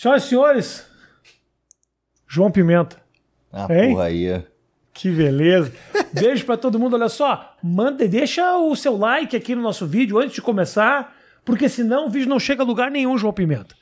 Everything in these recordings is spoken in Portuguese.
Senhoras e senhores, João Pimenta. Ah, Hein? porra aí, ó. Que beleza. Beijo pra todo mundo. Olha só, manda, deixa o seu like aqui no nosso vídeo antes de começar, porque senão o vídeo não chega a lugar nenhum, João Pimenta.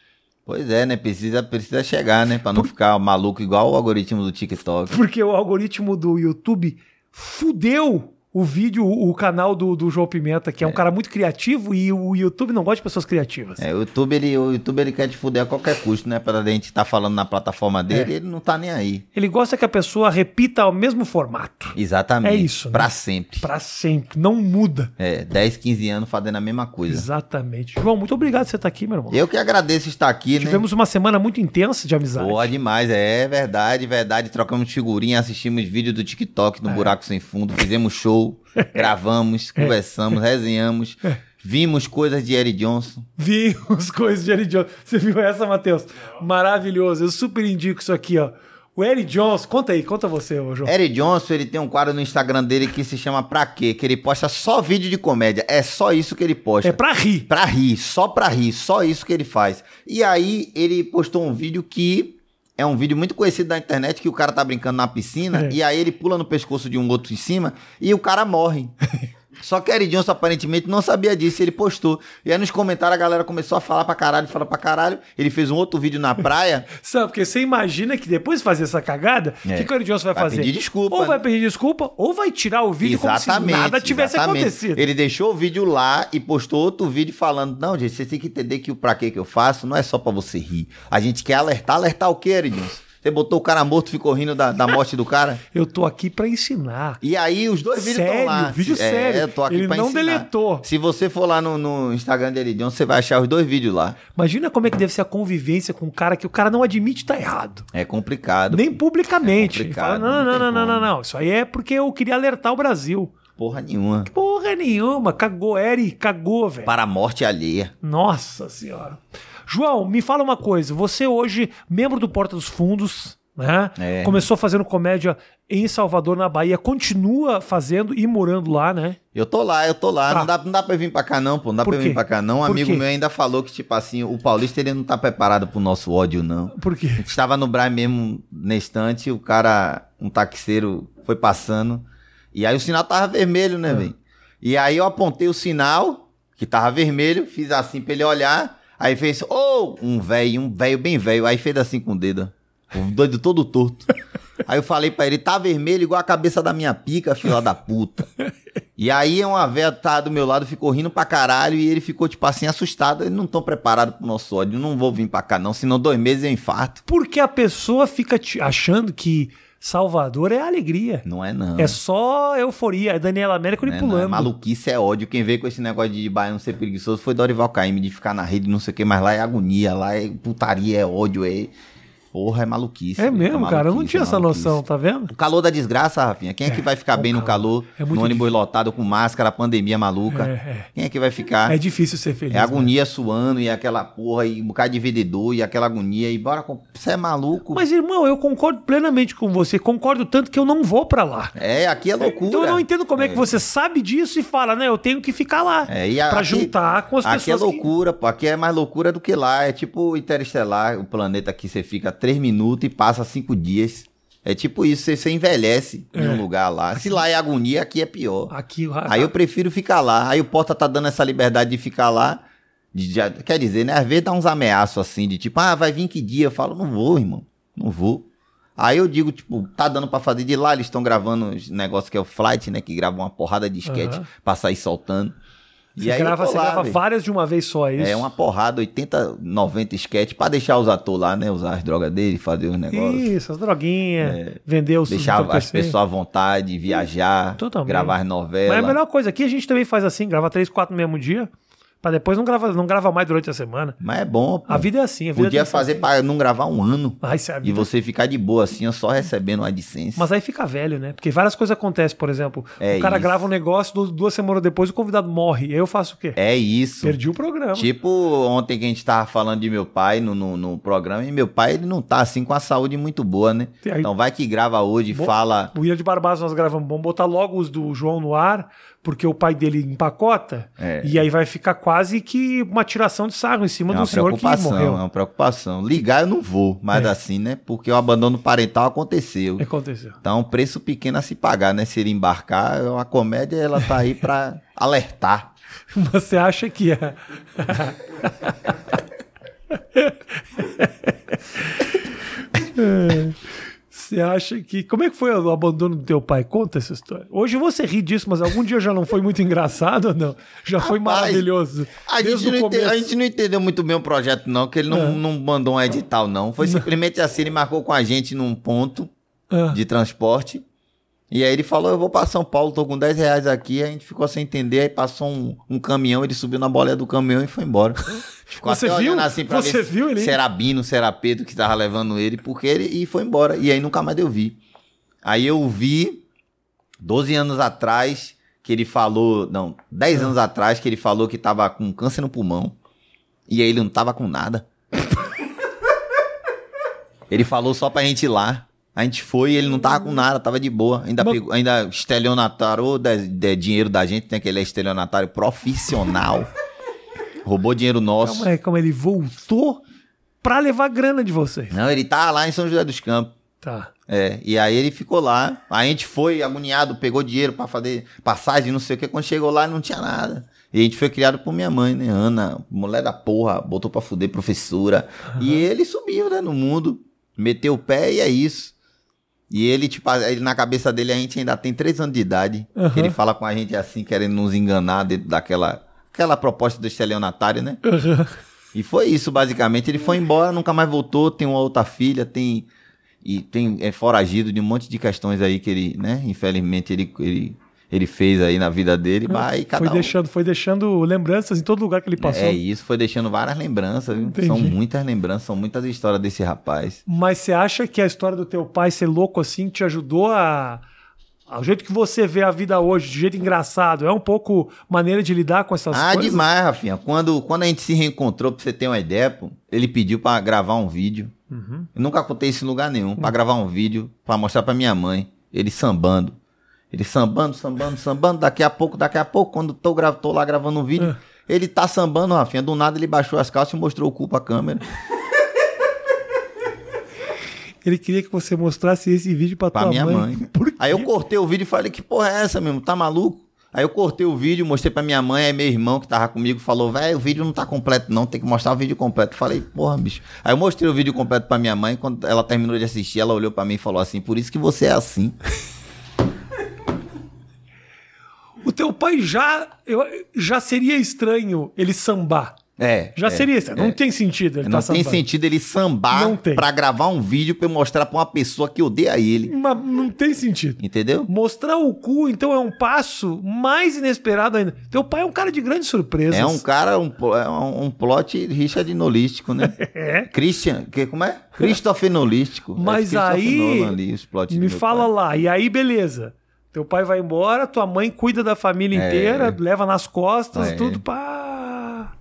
Pois é, né? Precisa, precisa chegar, né? Pra não ficar maluco igual o algoritmo do TikTok. Porque o algoritmo do YouTube fudeu o vídeo, o, canal do, do João Pimenta, que é um cara muito criativo e o YouTube não gosta de pessoas criativas. É, o YouTube, ele, o YouTube ele quer te fuder a qualquer custo, né? Pra gente estar falando na plataforma dele, É. ele não tá nem aí. Ele gosta que a pessoa repita o mesmo formato. Exatamente. É isso, né? Pra sempre. Pra sempre, não muda. É, 10, 15 anos fazendo a mesma coisa. Exatamente. João, muito obrigado por você estar aqui, meu irmão. Eu que agradeço estar aqui, né? Tivemos uma semana muito intensa de amizade. Boa demais, é verdade, verdade. Trocamos figurinha, assistimos vídeo do TikTok É. no Buraco Sem Fundo, fizemos show, gravamos, É. conversamos, resenhamos, vimos coisas de Eric Johnson. Vi as coisas de Eric Johnson. Você viu essa, Matheus? Maravilhoso. Eu super indico isso aqui, ó. O Eric Johnson, conta aí, conta você, ô João. Eric Johnson, ele tem um quadro no Instagram dele que se chama Pra Quê? Que ele posta só vídeo de comédia. É só isso que ele posta. É pra rir. Pra rir, só pra rir, só isso que ele faz. E aí ele postou um vídeo que é um vídeo muito conhecido da internet que o cara tá brincando na piscina É. e aí ele pula no pescoço de um outro em cima e o cara morre. Só que Eric Johnson aparentemente não sabia disso, e ele postou. E aí nos comentários a galera começou a falar pra caralho, falar pra caralho. Ele fez um outro vídeo na praia. Sabe, porque você imagina que depois de fazer essa cagada, o É. que, que o Eric Johnson vai, Vai fazer? pedir desculpa, Ou né? vai pedir desculpa, ou vai tirar o vídeo como se nada tivesse exatamente. acontecido. Ele deixou o vídeo lá e postou outro vídeo falando: Não, gente, você tem que entender que o pra que eu faço não é só pra você rir. A gente quer alertar. Alertar o quê, Eric Johnson? Você botou o cara morto e ficou rindo da, da morte do cara? Eu tô aqui pra ensinar. E aí os dois vídeos estão lá. vídeo É, sério. eu tô aqui Ele pra não ensinar. deletou. Se você for lá no, no Instagram de Eric Johnson, você vai achar os dois vídeos lá. Imagina como é que deve ser a convivência com um cara que o cara não admite estar errado. É complicado. Nem publicamente. É complicado, fala, não, não não, não, não, não, não. Isso aí é porque eu queria alertar o Brasil. Porra nenhuma. Porra nenhuma. Cagou, Eri, cagou, velho. Para a morte alheia. Nossa senhora. João, me fala uma coisa. Você hoje, membro do Porta dos Fundos, né? É. Começou fazendo comédia em Salvador, na Bahia. Continua fazendo e morando lá, né? Eu tô lá, eu tô lá. Tá. Não, dá, não dá pra vir pra cá, não, pô. Não dá Por pra eu vir quê? pra cá, não. Um Por amigo quê? meu ainda falou que, tipo assim, o paulista ele não tá preparado pro nosso ódio, não. Por quê? A gente Estava no Braz mesmo na estante, o cara, um taxeiro, foi passando. E aí o sinal tava vermelho, né, velho? E aí eu apontei o sinal, que tava vermelho, fiz assim pra ele olhar. Aí fez, ô, um velho, um velho bem velho. Aí fez assim com o dedo. O doido todo torto. Aí eu falei pra ele, tá vermelho igual a cabeça da minha pica, filha da puta. E aí uma véia tá do meu lado, ficou rindo pra caralho e ele ficou, tipo assim, assustado. Eles não estão preparados pro nosso ódio. Não vou vir pra cá, não. Senão dois meses eu infarto. Porque a pessoa fica achando que Salvador é alegria. Não é, não. É só euforia. É Daniela América Não ele é, não. pulando. É maluquice, é ódio. Quem veio com esse negócio de baiano ser preguiçoso foi Dorival Caymmi, de ficar na rede, não sei o que, mas lá é agonia, lá é putaria, é ódio, é... Porra, é maluquice. É mesmo, cara. Eu não tinha é essa noção, tá vendo? O calor da desgraça, Rafinha. Quem é, que vai ficar o bem no calor. calor? É no ônibus difícil. lotado com máscara, pandemia maluca. É, é. Quem é que vai ficar? É difícil ser feliz. É né? agonia suando e aquela porra e um bocado de vendedor e aquela agonia e bora com... Você é maluco? Mas, irmão, eu concordo plenamente com você. Concordo tanto que eu não vou pra lá. É, aqui é loucura. Então eu não entendo como é. que você sabe disso e fala, né? Eu tenho que ficar lá. É, e a- pra aqui- juntar com as Aqui é pessoas. que- loucura, pô. Aqui é mais loucura do que lá. É tipo Interestelar, o planeta que você fica três minutos e passa cinco dias. É tipo isso, você, você envelhece em É. um lugar lá. Se lá é agonia, aqui é pior. Aqui, Aí eu prefiro ficar lá. Aí o Porta tá dando essa liberdade de ficar lá. De- de- quer dizer, né? Às vezes dá uns ameaços assim, de tipo, ah, vai vir que dia? Eu falo, não vou, irmão. Não vou. Aí eu digo, tipo, tá dando pra fazer de lá, eles estão gravando os negócios que é o flight, né? Que grava uma porrada de sketch Aham. pra sair soltando. Você, aí grava, você grava várias de uma vez só, é isso? É uma porrada, 80, 90 sketch pra deixar os atores lá, né? Usar as drogas dele, fazer os negócios. Isso, as droguinhas, vender os É. Deixar as pessoas à vontade, viajar, Totalmente. gravar as Mas novelas. é a melhor coisa aqui, a gente também faz assim, grava três, quatro no mesmo dia, pra depois não grava, não grava mais durante a semana. Mas é bom, pô. A vida é assim. A vida Podia tem que fazer pra não gravar um ano. Ai, é a E você ficar de boa assim, ó, só recebendo uma licença. Mas aí fica velho, né? Porque várias coisas acontecem, por exemplo. É o cara isso. grava um negócio, du- duas semanas depois o convidado morre. E aí eu faço o quê? É isso. Perdi o programa. Tipo, ontem que a gente tava falando de meu pai no, no, no programa, e meu pai ele não tá assim com a saúde muito boa, né? Aí- Então vai que grava hoje, Bom- fala. O Ilha de Barbados nós gravamos. Vamos botar logo os do João no ar, porque o pai dele empacota. É. E aí vai ficar quase que uma tiração de sarro em cima É do senhor que preocupação, é morreu. uma preocupação. Ligar eu não vou, mas É. assim, né? Porque o abandono parental aconteceu. Aconteceu. Então, preço pequeno a se pagar, né? Se ele embarcar, a comédia ela tá aí pra alertar. Você acha que é. É. Você acha que. Como é que foi o abandono do teu pai? Conta essa história. Hoje você ri disso, mas algum dia já não foi muito engraçado ou não? Já foi Rapaz, maravilhoso. A gente, o não ente- começo. a gente não entendeu muito bem o projeto, não, que ele não, É. não mandou um edital, não. Foi simplesmente assim, ele marcou com a gente num ponto Ah, de transporte. E aí ele falou, eu vou pra São Paulo, tô com 10 reais aqui. A gente ficou sem entender, aí passou um, um caminhão, ele subiu na boleia do caminhão e foi embora. Ficou Você até viu? olhando assim pra Você ver viu ele? se era Bino, se era Pedro que tava levando ele, porque ele e foi embora. E aí nunca mais eu vi. Aí eu vi 12 anos atrás que ele falou, não, 10 anos atrás que ele falou que tava com câncer no pulmão. E aí ele não tava com nada. ele falou só pra gente ir lá. A gente foi e ele não tava com nada, tava de boa. Ainda, Mas- pegou, ainda estelionatário de, de dinheiro da gente, tem aquele estelionatário profissional. Roubou dinheiro nosso. Calma aí, calma aí. Ele voltou pra levar grana de vocês. Não, ele tá lá em São José dos Campos. Tá. É, e aí ele ficou lá. A gente foi agoniado, pegou dinheiro pra fazer passagem, não sei o que. Quando chegou lá, não tinha nada. E a gente foi criado por minha mãe, né? Ana, mulher da porra, botou pra fuder professora. E ele subiu, né, no mundo. Meteu o pé e é isso. E ele, tipo, ele na cabeça dele, a gente ainda tem três anos de idade. Que ele fala com a gente assim, querendo nos enganar dentro daquela aquela proposta do estelionatário, né? Aham. E foi isso, basicamente. Ele foi embora, nunca mais voltou. Tem uma outra filha, tem. E tem é foragido de um monte de questões aí que ele, né? Infelizmente, ele, ele, ele fez aí na vida dele. Mas cada Foi um- deixando, foi deixando lembranças em todo lugar que ele passou. É isso, foi deixando várias lembranças? Entendi. São muitas lembranças, são muitas histórias desse rapaz. Mas você acha que a história do teu pai ser louco assim te ajudou a. Ao jeito que você vê a vida hoje, de jeito engraçado, é um pouco maneira de lidar com essas ah, coisas? demais, Rafinha. Quando, quando a gente se reencontrou, pra você ter uma ideia, pô, ele pediu pra gravar um vídeo. Uhum. Eu nunca contei isso em lugar nenhum. Pra gravar um vídeo, pra mostrar pra minha mãe. Ele sambando. Ele sambando, sambando, sambando. Daqui a pouco, daqui a pouco, quando tô, gra- tô lá gravando um vídeo, ele tá sambando, Rafinha. Do nada ele baixou as calças e mostrou o cu pra câmera. Ele queria que você mostrasse esse vídeo pra, Pra tua minha mãe. mãe. Aí eu cortei o vídeo e falei, que porra é essa mesmo? Tá maluco? Aí eu cortei o vídeo, mostrei pra minha mãe, aí meu irmão que tava comigo falou, velho, o vídeo não tá completo não, tem que mostrar o vídeo completo. Falei, porra, bicho. Aí eu mostrei o vídeo completo pra minha mãe, quando ela terminou de assistir, ela olhou pra mim e falou assim, por isso que você é assim. O teu pai já, eu, já seria estranho ele sambar. É. Já é, seria estranho. Não tem sentido ele Não tá tem sentido ele sambar pra gravar um vídeo pra eu mostrar pra uma pessoa que odeia ele. Mas não tem sentido. Entendeu? Mostrar o cu, então, é um passo mais inesperado ainda. Teu pai é um cara de grandes surpresas. É um cara, um, é um, um plot Richard Nolístico, né? É. Christian, que, como é? Christopher Nolístico. É Mas Christopher aí, Nolan ali, Me fala pai. lá. E aí, beleza. Teu pai vai embora, tua mãe cuida da família É. inteira, leva nas costas, É. tudo pá.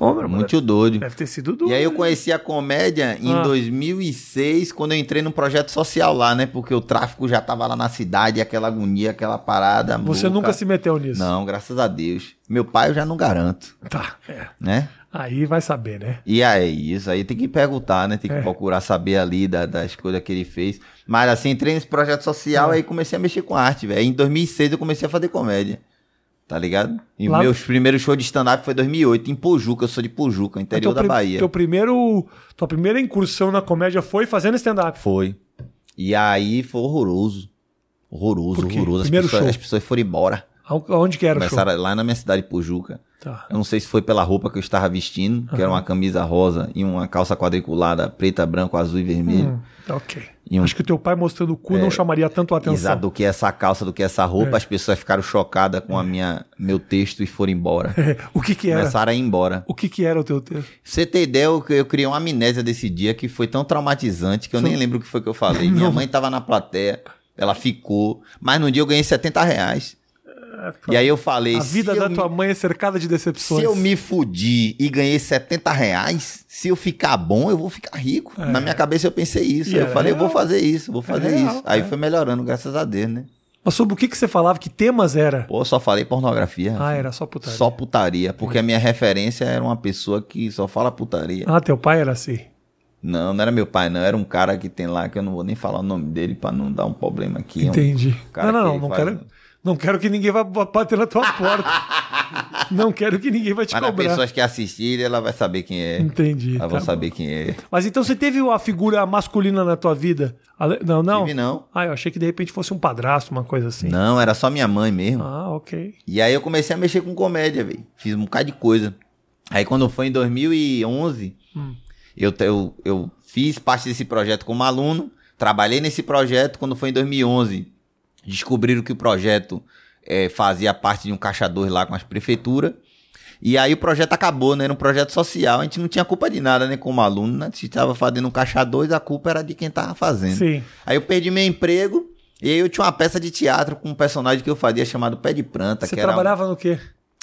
Ô, meu Muito doido. Deve ter sido duro. E aí eu conheci a comédia em Ah. 2006, quando eu entrei num projeto social lá, né? Porque o tráfico já tava lá na cidade, aquela agonia, aquela parada. Você louca. nunca se meteu nisso. Não, graças a Deus. Meu pai eu já não garanto, Tá, é. né? Aí vai saber, né? E aí, isso aí tem que perguntar, né? Tem que É. procurar saber ali da- das coisas que ele fez. Mas assim, entrei nesse projeto social, É. aí comecei a mexer com arte, velho. Em 2006 eu comecei a fazer comédia. Tá ligado? E Lá- meus primeiros shows de stand-up foi em 2008, em Pojuca. Eu sou de Pojuca, interior da Bahia. Teu primeiro, tua primeira incursão na comédia foi fazendo stand-up. Foi. E aí foi horroroso. Horroroso, horroroso. As Primeiro pessoas, show. as pessoas foram embora. Aonde que era o show? Começaram lá na minha cidade, Pojuca. Tá. Eu não sei se foi pela roupa que eu estava vestindo, que era uma camisa rosa e uma calça quadriculada preta, branco, azul e vermelho. Hum, ok. Um- Acho que o teu pai mostrando o cu não chamaria tanto a atenção. Exato, do que essa calça, do que essa roupa, É. as pessoas ficaram chocadas com a minha, meu texto e foram embora. o que que era? Começaram a ir embora. O que que era o teu texto? Você ter ideia, eu, eu criei uma amnésia desse dia que foi tão traumatizante que eu nem lembro o que foi que eu falei. Minha mãe tava na plateia, ela ficou, mas no dia eu ganhei 70 reais. E aí eu falei, a vida da eu me- tua mãe é cercada de decepções. Se eu me fudir e ganhei 70 reais, se eu ficar bom, eu vou ficar rico. Na minha cabeça eu pensei isso. É. E eu é falei, eu vou real. fazer isso, vou fazer real, isso. Aí é. foi melhorando, graças a Deus, né? Mas sobre o que, que você falava? Que temas era? Pô, eu só falei pornografia. Ah, era só putaria. Só putaria, porque a minha referência era uma pessoa que só fala putaria. Ah, teu pai era assim. Não, não era meu pai, não. Era um cara que tem lá, que eu não vou nem falar o nome dele pra não dar um problema aqui. É um Entendi. não, não, não, não faz- quero, não quero que ninguém vá bater na tua porta. não quero que ninguém vai te Mas as cobrar. pessoas que assistirem, ela vai saber quem é. Entendi. Elas tá vão bom. saber quem é. Mas então você teve a figura masculina na tua vida? Não, não? Tive não. Ah, eu achei que de repente fosse um padrasto, uma coisa assim. Não, era só minha mãe mesmo. Ah, ok. E aí eu comecei a mexer com comédia, velho. Fiz um bocado de coisa. Aí quando foi em 2011, Hum. eu, eu, eu fiz parte desse projeto como aluno, trabalhei nesse projeto. Quando foi em 2011, descobriram que o projeto eh, fazia parte de um caixa 2 lá com as prefeituras. E aí o projeto acabou, né? Era um projeto social, a gente não tinha culpa de nada, né? Como aluno, né? Se estava fazendo um caixa 2, a culpa era de quem tava fazendo. Sim. Aí eu perdi meu emprego e aí eu tinha uma peça de teatro com um personagem que eu fazia chamado Pé de Planta, Você que era um trabalhava no quê?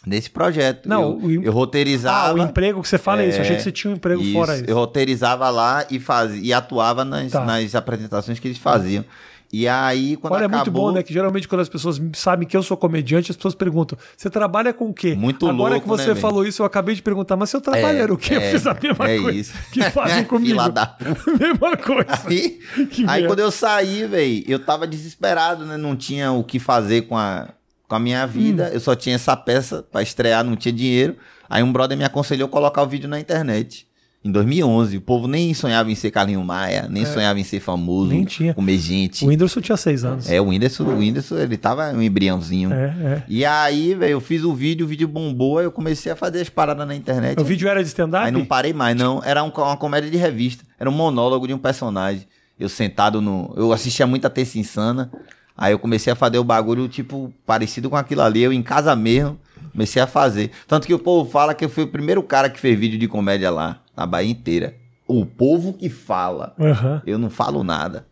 nesse projeto. Não, eu, o eu roteirizava. Ah, o emprego que você fala é isso. Eu achei É, que você tinha um emprego isso, fora isso. Eu roteirizava lá e fazia e atuava nas, Tá. nas apresentações que eles faziam. E aí, quando Olha, é acabou... muito bom, né? Que geralmente quando as pessoas sabem que eu sou comediante, as pessoas perguntam: você trabalha com o quê? Muito Agora louco, que você né, falou isso, eu acabei de perguntar, mas seu trabalho era o quê? eu é, fiz a mesma é coisa isso. que fazem comigo. Da mesma coisa. Aí, aí quando eu saí, velho, eu tava desesperado, né? Não tinha o que fazer com a, com a minha vida. Hum. Eu só tinha essa peça pra estrear, não tinha dinheiro. Aí um brother me aconselhou colocar o vídeo na internet. Em 2011, o povo nem sonhava em ser Carlinho Maia, nem sonhava em ser famoso, É. Nem tinha. comer gente. O Whindersson tinha seis anos. É, o Whindersson, o Whindersson, ele tava um embriãozinho. É, é. E aí, velho, eu fiz o vídeo, o vídeo bombou, aí eu comecei a fazer as paradas na internet. O vídeo era de stand-up? Aí não parei mais, não. Era um- uma comédia de revista. Era um monólogo de um personagem. Eu sentado no. Eu assistia muita Terça Insana. Aí eu comecei a fazer o bagulho, tipo, parecido com aquilo ali. Eu em casa mesmo. Comecei a fazer. Tanto que o povo fala que eu fui o primeiro cara que fez vídeo de comédia lá, na Bahia inteira. O povo que fala. Aham. Eu não falo nada.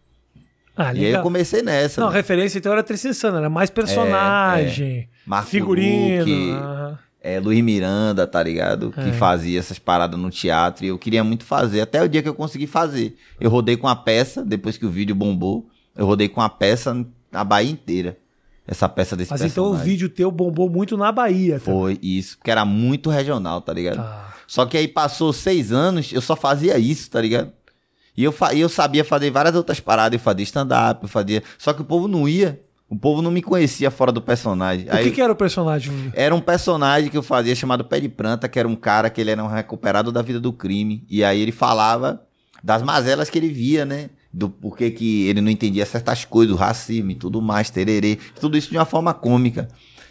Ah, E aí eu comecei nessa. Não, a né? referência então era Trícia Insana, era mais personagem, Marco figurino. Luque, aham. é, Luiz Miranda, tá ligado? É. Que fazia essas paradas no teatro e eu queria muito fazer, até o dia que eu consegui fazer. Eu rodei com a peça, depois que o vídeo bombou, eu rodei com a peça na Bahia inteira. Essa peça desse Mas então o personagem. vídeo teu bombou muito na Bahia. também. Foi isso, porque era muito regional, tá ligado? Tá. Só que aí passou seis anos, eu só fazia isso, tá ligado? E eu, fa- e eu sabia fazer várias outras paradas, eu fazia stand-up, eu fazia. Só que o povo não ia. O povo não me conhecia fora do personagem. O Aí- que, que era o personagem? era um personagem que eu fazia chamado Pé de Planta, que era um cara que ele era um recuperado da vida do crime. E aí ele falava das mazelas que ele via, né? Do porquê que ele não entendia certas coisas, do racismo e tudo mais, tererê. Tudo isso de uma forma cômica.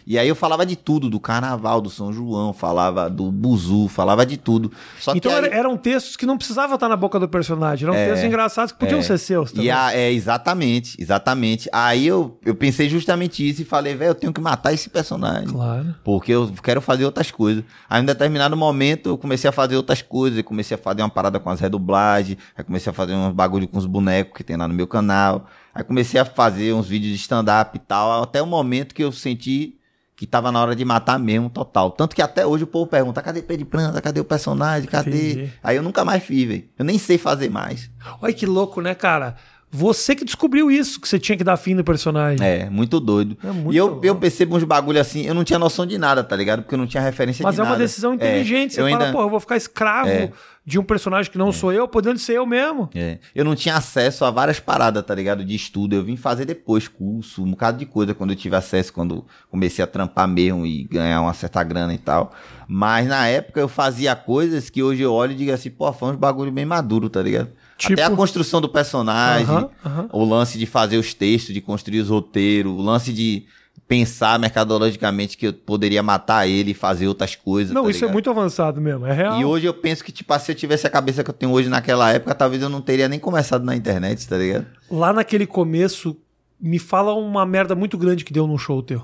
E aí eu falava de tudo, do carnaval, do São João, falava do buzu, falava de tudo. Só Então que aí- era- eram textos que não precisavam estar na boca do personagem, eram textos engraçados que podiam é. ser seus também. E a- é, exatamente, exatamente. Aí eu, eu pensei justamente isso e falei, velho, eu tenho que matar esse personagem. Claro. Porque eu quero fazer outras coisas. Aí, em determinado momento, eu comecei a fazer outras coisas. Comecei a fazer uma parada com as redublagens. Aí, comecei a fazer uns bagulho com os bonecos que tem lá no meu canal. Aí, comecei a fazer uns vídeos de stand-up e tal. Até o momento que eu senti que tava na hora de matar mesmo, total. Tanto que até hoje o povo pergunta: cadê de Planta? Cadê o personagem? Cadê? Entendi. Aí eu nunca mais fiz, velho. Eu nem sei fazer mais. Olha que louco, né, cara? Você que descobriu isso, que você tinha que dar fim no personagem. É, muito doido. É muito e eu, louco. eu percebo uns bagulho assim, eu não tinha noção de nada, tá ligado? Porque eu não tinha referência Mas de é nada. uma decisão inteligente. Você eu fala, ainda- pô, eu vou ficar escravo É. de um personagem que não sou eu, podendo ser eu mesmo. É. Eu não tinha acesso a várias paradas, tá ligado? De estudo. Eu vim fazer depois curso, um bocado de coisa quando eu tive acesso, quando comecei a trampar mesmo e ganhar uma certa grana e tal. Mas na época eu fazia coisas que hoje eu olho e digo assim, pô, foi uns bagulho bem maduro, tá ligado? Tipo? Até a construção do personagem, o lance de fazer os textos, de construir os roteiros, o lance de pensar mercadologicamente que eu poderia matar ele e fazer outras coisas. Não, tá isso é ligado? muito avançado mesmo, é real. E hoje eu penso que, tipo, se eu tivesse a cabeça que eu tenho hoje naquela época, talvez eu não teria nem começado na internet, tá ligado? Lá naquele começo, me fala uma merda muito grande que deu num show teu.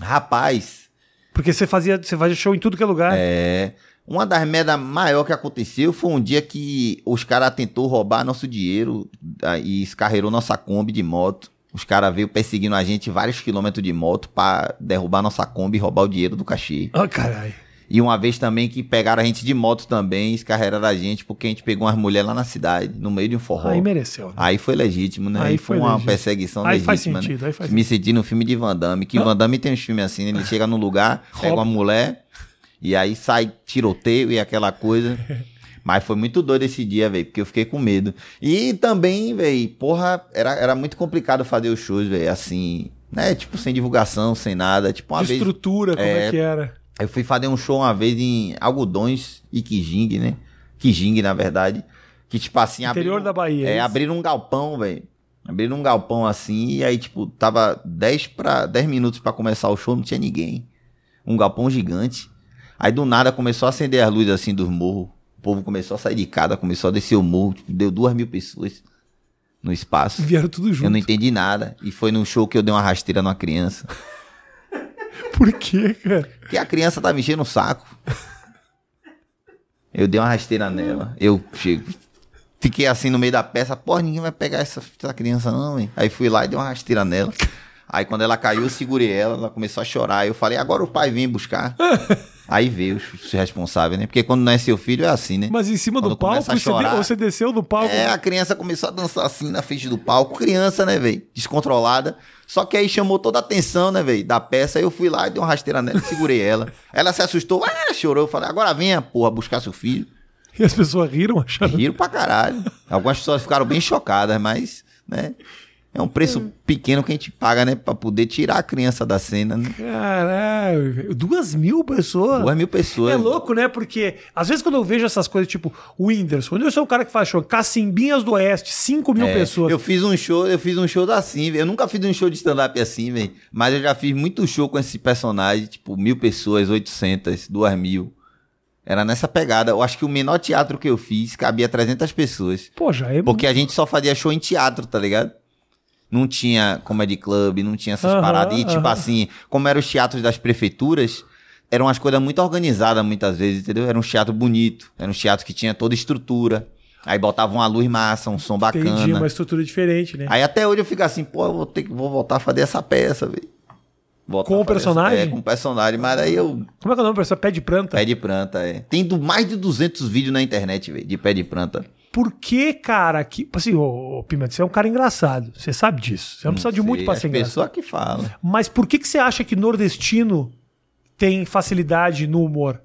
Rapaz, Porque você fazia, você fazia show em tudo que é lugar. é. Uma das merdas maior que aconteceu foi um dia que os caras tentou roubar nosso dinheiro ah, e escarreirou nossa Kombi de moto. Os caras veio perseguindo a gente vários quilômetros de moto pra derrubar nossa Kombi e roubar o dinheiro do cachê. Ah, caralho. E uma vez também que pegaram a gente de moto também, escarregaram a gente, porque a gente pegou umas mulheres lá na cidade, no meio de um forró. Aí mereceu. né? Aí foi legítimo, né? Aí Aí foi uma legítimo. perseguição Aí faz legítima, sentido, né? aí faz Me senti no filme de Van Damme, que Van Damme tem uns filmes assim, né? ele chega num lugar, pega Rouba. uma mulher, e aí sai tiroteio e aquela coisa. Mas foi muito doido esse dia, velho, porque eu fiquei com medo. E também, velho, porra, era, era muito complicado fazer os shows, velho, assim, né? Tipo, sem divulgação, sem nada. Tipo, uma De vez. estrutura, como é É. que era? Eu fui fazer um show uma vez em Algodões e Kijing, né? Kijing, na verdade. Que, tipo assim, Interior da Bahia, é É, abriram um galpão, velho. Abriram um galpão assim, e aí, tipo, tava 10 para 10 minutos pra começar o show, não tinha ninguém. Um galpão gigante. Aí do nada começou a acender as luzes assim dos morros. O povo começou a sair de casa, começou a descer o morro. Tipo, deu duas mil pessoas no espaço. Vieram tudo junto. Eu não entendi nada. E foi num show que eu dei uma rasteira numa criança. Por quê, cara? Porque a criança tá mexendo no saco. Eu dei uma rasteira nela. Eu chego. Fiquei assim no meio da peça. Porra, ninguém vai pegar essa, essa criança, não, hein? Aí fui lá e dei uma rasteira nela. Aí quando ela caiu, eu segurei ela, ela começou a chorar. Eu falei, agora o pai vem buscar. Aí veio os responsáveis, né? Porque quando não é seu filho é assim, né? Mas em cima do Quando palco, começa a você, de- você desceu do palco. É, a criança começou a dançar assim na frente do palco. Criança, né, velho? Descontrolada. Só que aí chamou toda a atenção, né, velho? Da peça. Aí eu fui lá e dei uma rasteira nela, segurei ela. Ela se assustou, ah, chorou. Eu falei, agora venha, porra, buscar seu filho. E as pessoas riram, acharam. Riram pra caralho. Algumas pessoas ficaram bem chocadas, mas, né? É um preço pequeno que a gente paga, né? Pra poder tirar a criança da cena, né? Caralho, velho. duas mil pessoas. Duas mil pessoas. É louco, né? Porque às vezes quando eu vejo essas coisas tipo o Whindersson, eu sou o cara que faz show, Cacimbinhas do Oeste, 5 mil É, pessoas. Eu fiz um show, eu fiz um show assim, velho. Eu nunca fiz um show de stand-up assim, velho. Mas eu já fiz muito show com esse personagem, tipo, mil pessoas, 800, duas mil. Era nessa pegada. Eu acho que o menor teatro que eu fiz cabia 300 pessoas. Pô, já é. Porque a gente só fazia show em teatro, tá ligado? Não tinha comedy club, não tinha essas Aham, paradas. E, tipo aham. assim, como eram os teatros das prefeituras, eram umas coisas muito organizadas muitas vezes, entendeu? Era um teatro bonito, era um teatro que tinha toda estrutura. Aí botava uma luz massa, um som bacana. Entendi, uma estrutura diferente, né? Aí até hoje eu fico assim, pô, eu vou, ter que, vou voltar a fazer essa peça, velho. Com o personagem? Essa, é, com o personagem. Mas aí eu. Como é que é o nome, pessoal? Pé de planta? Pé de planta, é. Tem do, mais de 200 vídeos na internet, velho, de pé de planta. Por que, cara, que. Assim, ô, ô Pimenta, você é um cara engraçado. Você sabe disso. Você não, precisa de muito pra As ser engraçado. pessoas que falam. Mas por que, que você acha que nordestino tem facilidade no humor?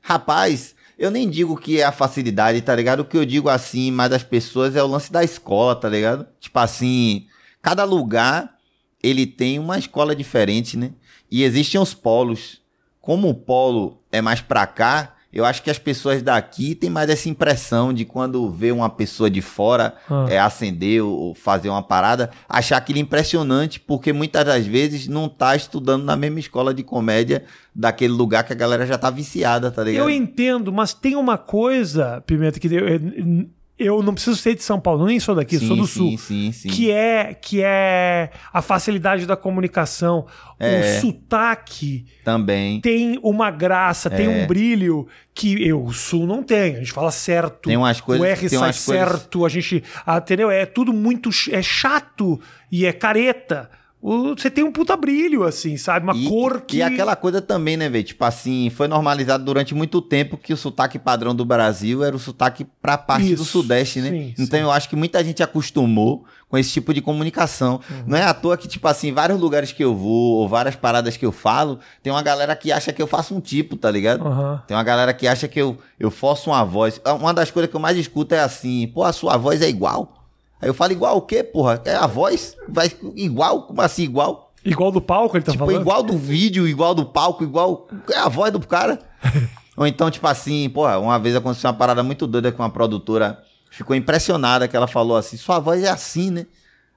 Rapaz, eu nem digo que é a facilidade, tá ligado? O que eu digo assim, mas das pessoas é o lance da escola, tá ligado? Tipo assim, cada lugar ele tem uma escola diferente, né? E existem os polos. Como o polo é mais pra cá, eu acho que as pessoas daqui têm mais essa impressão de quando vê uma pessoa de fora Ah. é, acender ou fazer uma parada, achar aquilo impressionante, porque muitas das vezes não tá estudando na mesma escola de comédia daquele lugar que a galera já tá viciada, tá ligado? Eu entendo, mas tem uma coisa, Pimenta, que eu, eu não preciso ser de São Paulo, nem sou daqui, sou do sim, Sul. Sim, sim, Que é, que é a facilidade da comunicação. É. O sotaque Também. tem uma graça, tem É. um brilho que eu, o Sul não tem. A gente fala certo. Tem umas coisas- O R tem sai umas coisas- certo, a gente. ah, entendeu? É tudo muito. É chato e é careta. O- Você tem um puta brilho, assim, sabe? Uma e, cor que. E aquela coisa também, né, velho? Tipo assim, foi normalizado durante muito tempo que o sotaque padrão do Brasil era o sotaque pra parte do Isso, Sudeste, né? sim, então sim. eu acho que muita gente acostumou com esse tipo de comunicação. Uhum. Não é à toa que, tipo assim, vários lugares que eu vou, ou várias paradas que eu falo, tem uma galera que acha que eu faço um tipo, tá ligado? Aham. Tem uma galera que acha que eu, eu forço uma voz. Uma das coisas que eu mais escuto é assim, pô, a sua voz é igual. Aí eu falo igual o quê, porra? É a voz? Vai igual? Como assim igual? Igual do palco, ele tá Tipo, falando. igual do vídeo, igual do palco, igual. É a voz do cara. Ou então, tipo assim, porra, uma vez aconteceu uma parada muito doida com uma produtora. Ficou impressionada que ela falou assim: sua voz é assim, né?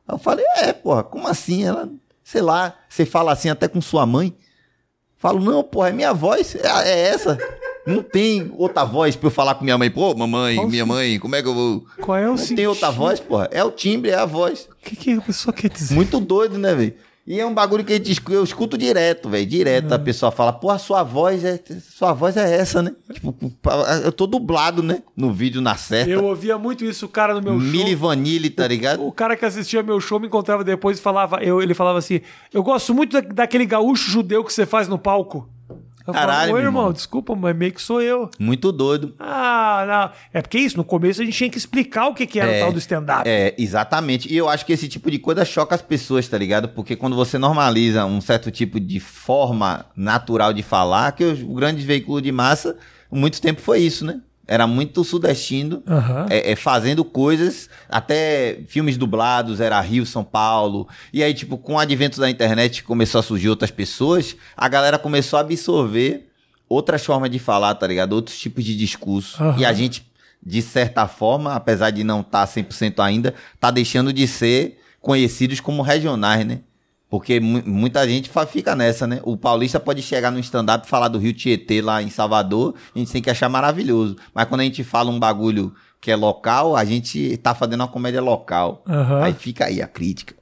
Eu falei: é, porra, como assim? Ela, sei lá, você fala assim até com sua mãe? Falo, não, porra, é minha voz, é, é essa. Não tem outra voz pra eu falar com minha mãe. Pô, mamãe, Qual minha mãe, como é que eu vou. Qual é o Não sentido? tem outra voz, porra. É o timbre, é a voz. O que, que a pessoa quer dizer? Muito doido, né, velho? E é um bagulho que a gente escu- eu escuto direto, velho. Direto a pessoa fala, pô, a sua voz é. Sua voz é essa, né? Tipo, eu tô dublado, né? No vídeo na certa. Eu ouvia muito isso, o cara no meu Mili show. Vanille, tá ligado? O cara que assistia meu show me encontrava depois e falava, eu, ele falava assim: Eu gosto muito da- daquele gaúcho judeu que você faz no palco. Eu Caralho, falo, irmão, irmão. desculpa, mas meio que sou eu. Muito doido. Ah, não. É porque isso, no começo a gente tinha que explicar o que, que era o tal do stand-up. É, exatamente. E eu acho que esse tipo de coisa choca as pessoas, tá ligado? Porque quando você normaliza um certo tipo de forma natural de falar, que os grandes veículos de massa, muito tempo foi isso, né? Era muito sudestino, Aham. é, é, fazendo coisas, até filmes dublados, era Rio, São Paulo. E aí, tipo, com o advento da internet começou a surgir outras pessoas, a galera começou a absorver outras formas de falar, tá ligado? Outros tipos de discurso. Aham. E a gente, de certa forma, apesar de não estar 100% ainda, tá deixando de ser conhecidos como regionais, né? Porque mu- muita gente fica nessa, né? O paulista pode chegar no stand-up e falar do Rio Tietê lá em Salvador, a gente tem que achar maravilhoso. Mas quando a gente fala um bagulho que é local, a gente tá fazendo uma comédia local. Aham. Aí fica aí a crítica.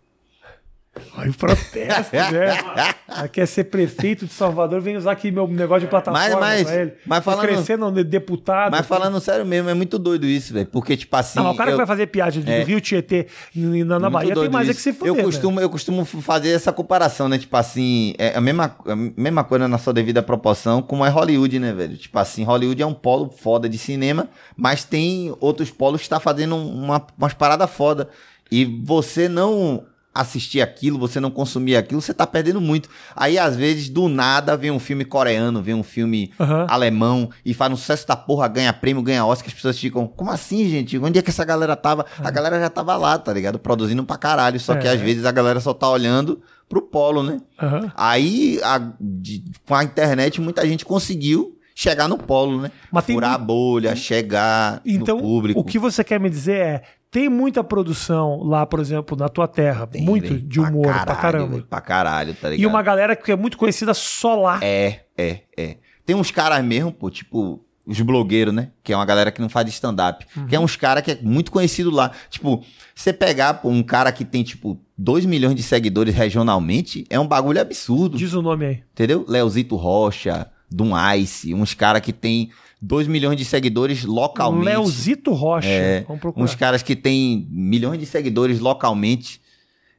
Aí o protesto, né? Aí quer ser prefeito de Salvador, vem usar aqui meu negócio de plataforma Mas- mas- pra ele. mas falando- Crescendo de deputado. Mas falando sério mesmo, é muito doido isso, velho. Porque, tipo assim. Não, o cara eu- que vai fazer piada do É. Rio Tietê na, na Bahia tem mais é isso. que se fuder, eu costumo, eu costumo fazer essa comparação, né? Tipo assim, é a mesma, a mesma coisa na sua devida proporção, como é Hollywood, né, velho? Tipo assim, Hollywood é um polo foda de cinema, mas tem outros polos que tá fazendo uma, umas paradas foda. E você não assistir aquilo, você não consumir aquilo, você tá perdendo muito. Aí, às vezes, do nada, vem um filme coreano, vem um filme Aham. alemão e faz um sucesso da porra, ganha prêmio, ganha Oscar, as pessoas ficam, como assim, gente? Onde é que essa galera tava? A galera já tava lá, tá ligado? Produzindo pra caralho, só que É. às vezes a galera só tá olhando pro polo, né? Aham. Aí, a- de- com a internet, muita gente conseguiu chegar no polo, né? Mas tem Furar muito- a bolha, chegar Então, no público. o que você quer me dizer é: tem muita produção lá, por exemplo, na tua terra, Tem, muito de humor pra, caramba. velho, pra caralho, tá ligado? E uma galera que é muito conhecida só lá. É, é, é. Tem uns caras mesmo, pô, tipo, os blogueiros, né? Que é uma galera que não faz stand-up. Uhum. Que é uns caras que é muito conhecido lá. Tipo, você pegar pô, um cara que tem, tipo, 2 milhões de seguidores regionalmente, é um bagulho absurdo. Diz o nome aí. Entendeu? Leozito Rocha, Dum Ice, uns caras que tem 2 milhões de seguidores localmente. Leozito Rocha. É, Vamos procurar. Uns caras que tem milhões de seguidores localmente.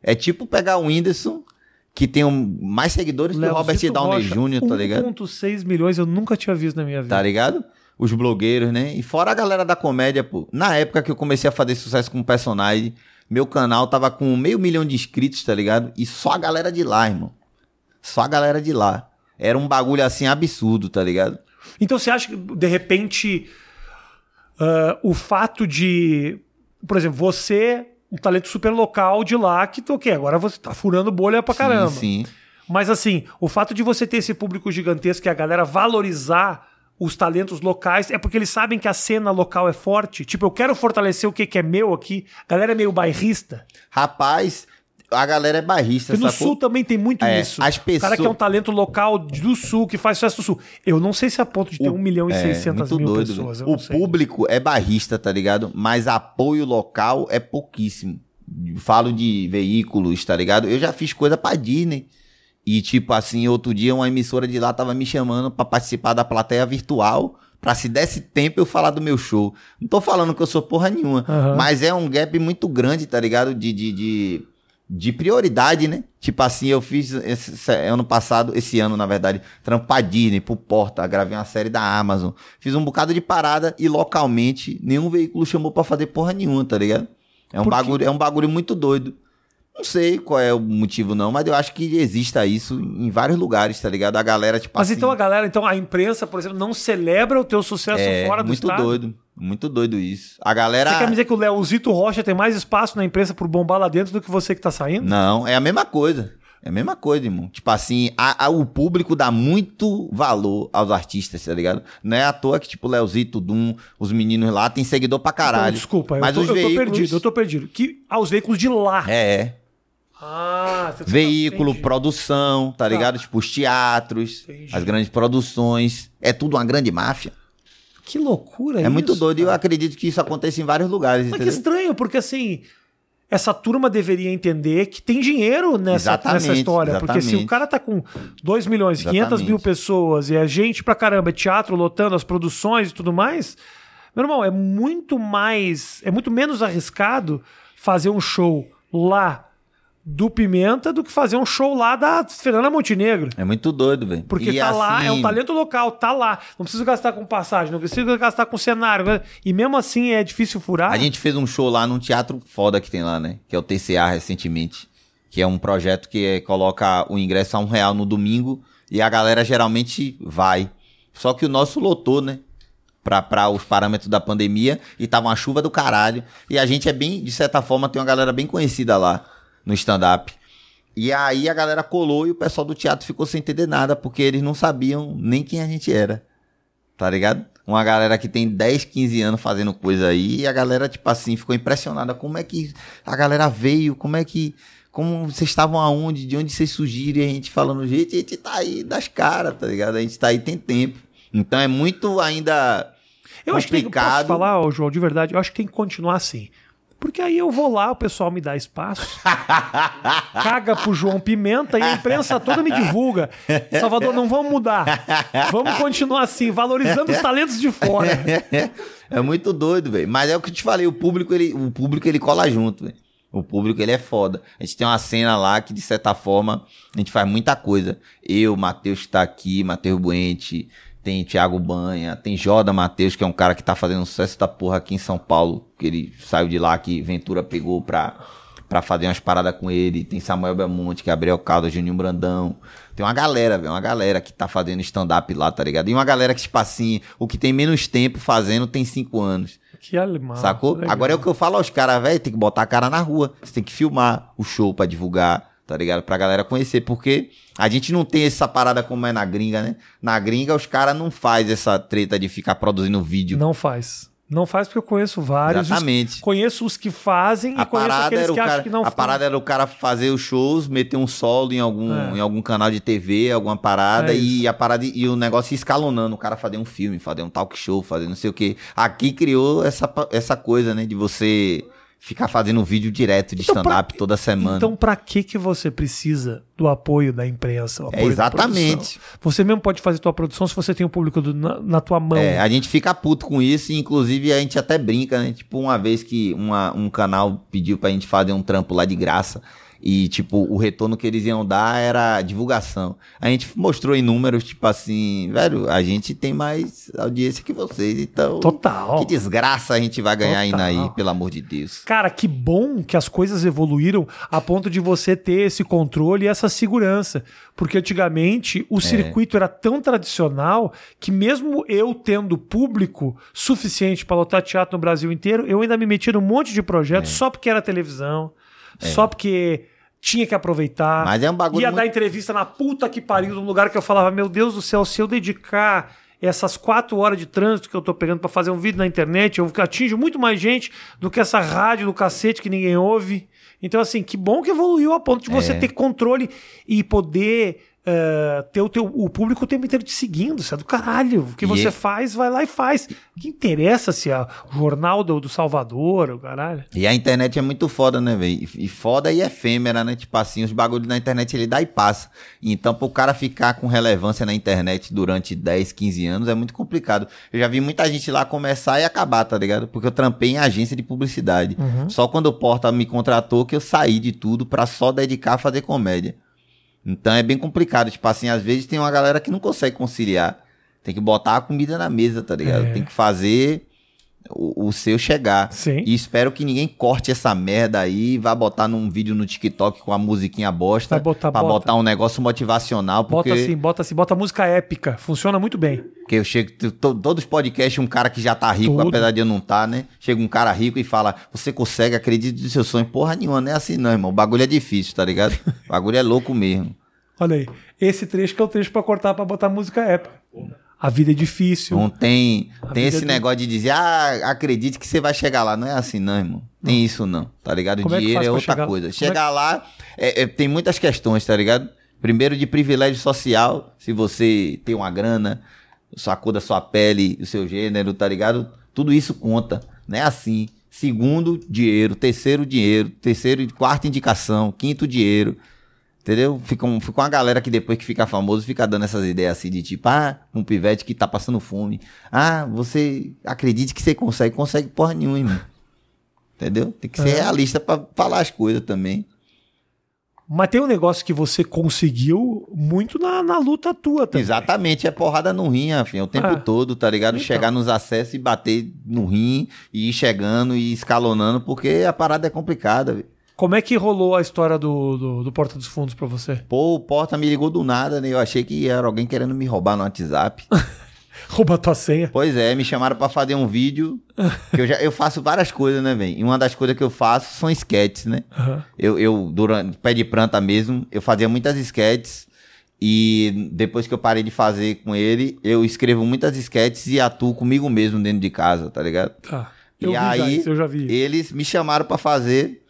É tipo pegar o Whindersson, que tem um- mais seguidores que o Robert Leozito Downey Rocha, Jr., tá ligado? 1,6 milhões eu nunca tinha visto na minha vida. Tá ligado? Os blogueiros, né? E fora a galera da comédia, pô. Na época que eu comecei a fazer sucesso com personagem, meu canal tava com meio milhão de inscritos, tá ligado? E só a galera de lá, irmão. Só a galera de lá. Era um bagulho assim absurdo, tá ligado? Então você acha que, de repente, ah, o fato de. Por exemplo, você, um talento super local de lá, que tu, ok, agora você tá furando bolha pra caramba. Sim, sim. Mas assim, o fato de você ter esse público gigantesco e a galera valorizar os talentos locais é porque eles sabem que a cena local é forte. Tipo, eu quero fortalecer o que, que é meu aqui. A galera é meio bairrista. Rapaz, a galera é barrista, Porque no sacou? sul também tem muito É, isso. as O cara pessoas- que é um talento local do sul, que faz sucesso do sul. Eu não sei se é a ponto de ter O- 1 milhão e É, 600 muito mil doido, pessoas. O público é barrista, tá ligado? Mas apoio local é pouquíssimo. Falo de veículos, tá ligado? Eu já fiz coisa pra Disney. E, tipo assim, outro dia uma emissora de lá tava me chamando pra participar da plateia virtual. Pra se desse tempo eu falar do meu show. Não tô falando que eu sou porra nenhuma. Aham. Mas é um gap muito grande, tá ligado? De, de, de, de prioridade, né? Tipo assim, eu fiz esse, ano passado, esse ano, na verdade, trampo pra Disney, pro Porta, gravei uma série da Amazon. Fiz um bocado de parada e localmente nenhum veículo chamou pra fazer porra nenhuma, tá ligado? É um, bagulho, é um bagulho muito doido. Não sei qual é o motivo, não, mas eu acho que exista isso em vários lugares, tá ligado? A galera, tipo Mas assim. então a galera, então a imprensa, por exemplo, não celebra o teu sucesso é fora do muito estado? doido. Muito doido isso. A galera. Você quer me dizer que o Leozito Rocha tem mais espaço na imprensa por bombar lá dentro do que você que tá saindo? Não, é a mesma coisa. É a mesma coisa, irmão. Tipo assim, a- a- o público dá muito valor aos artistas, tá ligado? Não é à toa que, tipo, Leozito, Dum, os meninos lá tem seguidor pra Então, caralho. desculpa, Mas eu, tô, os eu tô veículos- perdido, eu tô perdido. Que aos veículos de lá. É. Ah, você tá- Veículo, entendi. produção, tá, Tá. ligado? Tipo, os teatros, Entendi. as grandes produções. É tudo uma grande máfia. Que loucura É, muito isso, doido e eu cara. acredito que isso aconteça em vários lugares, Mas que entendeu? estranho, porque assim, essa turma deveria entender que tem dinheiro nessa, Exatamente, nessa história. Porque se o exatamente. cara tá com 2 milhões, 500 mil Exatamente. pessoas e a gente pra caramba, é teatro lotando as produções e tudo mais, meu irmão, é muito mais, é muito menos arriscado fazer um show lá do Pimenta do que fazer um show lá da Fernanda Montenegro. É muito doido, velho. Porque E tá lá, é um assim, talento local, tá lá. Não precisa gastar com passagem, não precisa gastar com cenário. E mesmo assim é difícil furar. A gente fez um show lá num teatro foda que tem lá, né? Que é o TCA recentemente. Que é um projeto que é- coloca o ingresso a um real no domingo e a galera geralmente vai. Só que o nosso lotou, né? Pra os parâmetros da pandemia e tava uma chuva do caralho. E a gente é bem, de certa forma, tem uma galera bem conhecida lá no stand-up. E aí a galera colou e o pessoal do teatro ficou sem entender nada, porque eles não sabiam nem quem a gente era. Tá ligado? Uma galera que tem 10, 15 anos fazendo coisa aí, e a galera, tipo assim, ficou impressionada. Como é que a galera veio? Como é que. Como vocês estavam aonde? De onde vocês surgiram? E a gente falando, gente, a gente tá aí das caras, tá ligado? A gente tá aí tem tempo. Então é muito ainda. Eu acho que tem, posso complicado. falar, João, de verdade, eu acho que tem que continuar assim. Porque aí eu vou lá, o pessoal me dá espaço, caga pro João Pimenta e a imprensa toda me divulga. Salvador, não vamos mudar. Vamos continuar assim, valorizando os talentos de fora. é muito doido, velho. Mas é o que eu te falei, o público, ele, o público, ele cola junto, velho. O público, ele é foda. A gente tem uma cena lá que, de certa forma, a gente faz muita coisa. Eu, Matheus que tá aqui, Matheus Buente, tem Thiago Banha, tem Joda Matheus, que é um cara que tá fazendo sucesso da porra aqui em São Paulo, que ele saiu de lá, que Ventura pegou pra, pra fazer umas paradas com ele. Tem Samuel Belmonte, Gabriel Caldas, Juninho Brandão. Tem uma galera, velho, uma galera que tá fazendo stand-up lá, tá ligado? E uma galera que, tipo assim, o que tem menos tempo fazendo tem cinco anos. Que alemão. Sacou? legal. Agora é o que eu falo aos caras, velho, tem que botar a cara na rua. Você tem que filmar o show pra divulgar, tá ligado? Pra galera conhecer, porque a gente não tem essa parada como é na gringa, né? Na gringa os caras não faz essa treta de ficar produzindo vídeo. Não faz. Não faz porque eu conheço vários. Exatamente. Os- conheço os que fazem A e conheço parada, aqueles era o que acham cara, que não a fazem. parada era o cara fazer os shows, meter um solo em algum, É. em algum canal de TV, alguma parada, É e a parada e o negócio escalonando, o cara fazer um filme, fazer um talk show, fazer não sei o quê. Aqui criou essa, essa coisa, né, de você ficar fazendo um vídeo direto de Então, stand-up toda semana. Então, pra que que você precisa do apoio da imprensa? o apoio da exatamente. produção? Você mesmo pode fazer tua produção se você tem o público do- na, na tua mão. É, a gente fica puto com isso e inclusive a gente até brinca, né? Tipo, uma vez que uma, um canal pediu pra gente fazer um trampo lá de graça e, tipo, o retorno que eles iam dar era divulgação. A gente mostrou em números, tipo assim, velho, a gente tem mais audiência que vocês, então... Total. Que desgraça a gente vai ganhar Total. aí, pelo amor de Deus. Cara, que bom que as coisas evoluíram a ponto de você ter esse controle e essa segurança. Porque antigamente É. o circuito era tão tradicional que, mesmo eu tendo público suficiente para lotar teatro no Brasil inteiro, eu ainda me metia num monte de projetos É. só porque era televisão, só porque tinha que aproveitar. Mas é um bagulho Ia muito- dar entrevista na puta que pariu, num lugar que eu falava, meu Deus do céu, se eu dedicar essas quatro horas de trânsito que eu tô pegando pra fazer um vídeo na internet, eu atinjo muito mais gente do que essa rádio do cacete que ninguém ouve. Então, assim, que bom que evoluiu a ponto de você É. ter controle e poder eh, ter o, teu, o público o tempo inteiro te seguindo. Isso é do caralho. O que E você é- faz, vai lá e faz. O que interessa se é o jornal do, do Salvador, o caralho. E a internet é muito foda, né, velho? E foda e efêmera, né? Tipo assim, os bagulhos na internet ele dá e passa. Então, pro cara ficar com relevância na internet durante 10, 15 anos é muito complicado. Eu já vi muita gente lá começar e acabar, tá ligado? Porque eu trampei em agência de publicidade. Só quando o Porta me contratou que eu saí de tudo pra só dedicar a fazer comédia. Então é bem complicado. Tipo assim, às vezes tem uma galera que não consegue conciliar. Tem que botar a comida na mesa, tá ligado? É. Tem que fazer o, o seu chegar. Sim. E espero que ninguém corte essa merda aí e vá botar num vídeo no TikTok com a musiquinha bosta. Vai botar, pra bota. botar um negócio motivacional. Porque, Bota assim, bota assim, bota música épica. Funciona muito bem. porque eu chego, to- todos os podcasts, um cara que já tá rico, Tudo. apesar de eu não tá, né? Chega um cara rico e fala: Você consegue, acredite no seu sonho. Porra nenhuma, não é assim não, irmão. O bagulho é difícil, tá ligado? O bagulho é louco mesmo. Olha aí. Esse trecho que é o trecho pra cortar pra botar música épica. A vida é difícil. Não tem, tem esse do- negócio de dizer, ah, acredite que você vai chegar lá. Não é assim, não, irmão. Tem isso não, tá ligado? Como é Dinheiro é, pra outra chegar- coisa. como é Chegar lá, é- é- tem muitas questões, tá ligado? Primeiro, de privilégio social. Se você tem uma grana, sua cor da sua pele, o seu gênero, tá ligado? Tudo isso conta. Não é assim. Segundo, dinheiro. Terceiro, dinheiro. Terceiro, quarta indicação. Quinto, dinheiro. Entendeu? Fica, um, fica uma galera que depois que fica famoso fica dando essas ideias assim de tipo, ah, um pivete que tá passando fome. Ah, você acredite que você consegue. Consegue porra nenhuma, irmão. Entendeu? Tem que ser É. realista pra falar as coisas também. Mas tem um negócio que você conseguiu muito na, na luta tua também. Exatamente, é porrada no rim, afim, o tempo Ah. todo, tá ligado? Então. Chegar nos acessos e bater no rim, e ir chegando e escalonando, porque a parada é complicada, velho. Como é que rolou a história do, do, do Porta dos Fundos pra você? Pô, o Porta me ligou do nada, né? Eu achei que era alguém querendo me roubar no WhatsApp. Rouba tua senha. Pois é, me chamaram pra fazer um vídeo. Que eu já eu faço várias coisas, né, velho? E uma das coisas que eu faço são sketches, né? Aham. Eu, eu, durante pé de planta mesmo, eu fazia muitas sketches. E depois que eu parei de fazer com ele, eu escrevo muitas sketches e atuo comigo mesmo dentro de casa, tá ligado? Tá. E Eu já aí, isso, eu já vi. Eles me chamaram pra fazer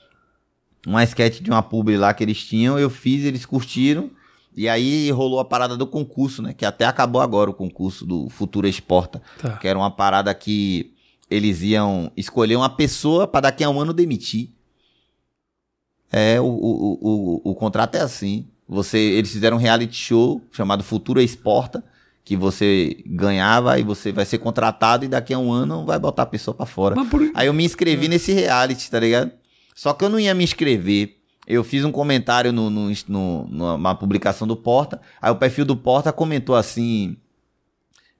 uma sketch de uma publi lá que eles tinham, eu fiz, eles curtiram. E aí rolou a parada do concurso, né? Que até acabou agora o concurso do Futura Exporta. Tá. Que era uma parada que eles iam escolher uma pessoa pra daqui a um ano demitir. É, o, o, o, o contrato é assim. Você, eles fizeram um reality show chamado Futura Exporta, que você ganhava e você vai ser contratado e daqui a um ano vai botar a pessoa pra fora. Por... Aí eu me inscrevi nesse reality, tá ligado? Só que eu não ia me inscrever. Eu fiz um comentário no, no, no- numa publicação do Porta. Aí o perfil do Porta comentou assim: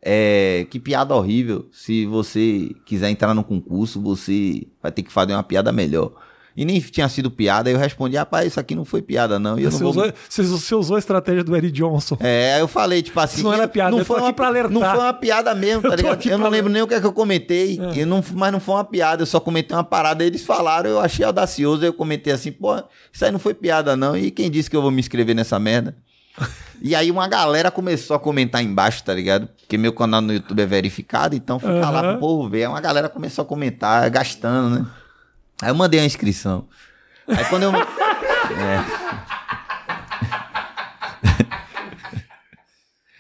é, Que piada horrível. Se você quiser entrar no concurso, você vai ter que fazer uma piada melhor. E nem tinha sido piada. Aí eu respondi: Rapaz, isso aqui não foi piada, não. E eu não Você, vou usou, você, usou a estratégia do Eric Johnson. é, eu falei, tipo assim. Isso não era piada, eu tô foi uma, pra alertar. Não foi uma piada mesmo, Eu tá ligado? aqui Eu não lembro nem o que é que eu comentei. E não, mas não foi uma piada, eu só comentei uma parada. Eles falaram, eu achei audacioso. Eu comentei assim, pô, isso aí não foi piada, não. E quem disse que eu vou me inscrever nessa merda? E aí uma galera começou a comentar embaixo, tá ligado? Porque meu canal no YouTube é verificado, então fica lá Aham. pro povo ver. Aí uma galera começou a comentar, gastando, né? Aí eu mandei a inscrição. Aí quando eu. é.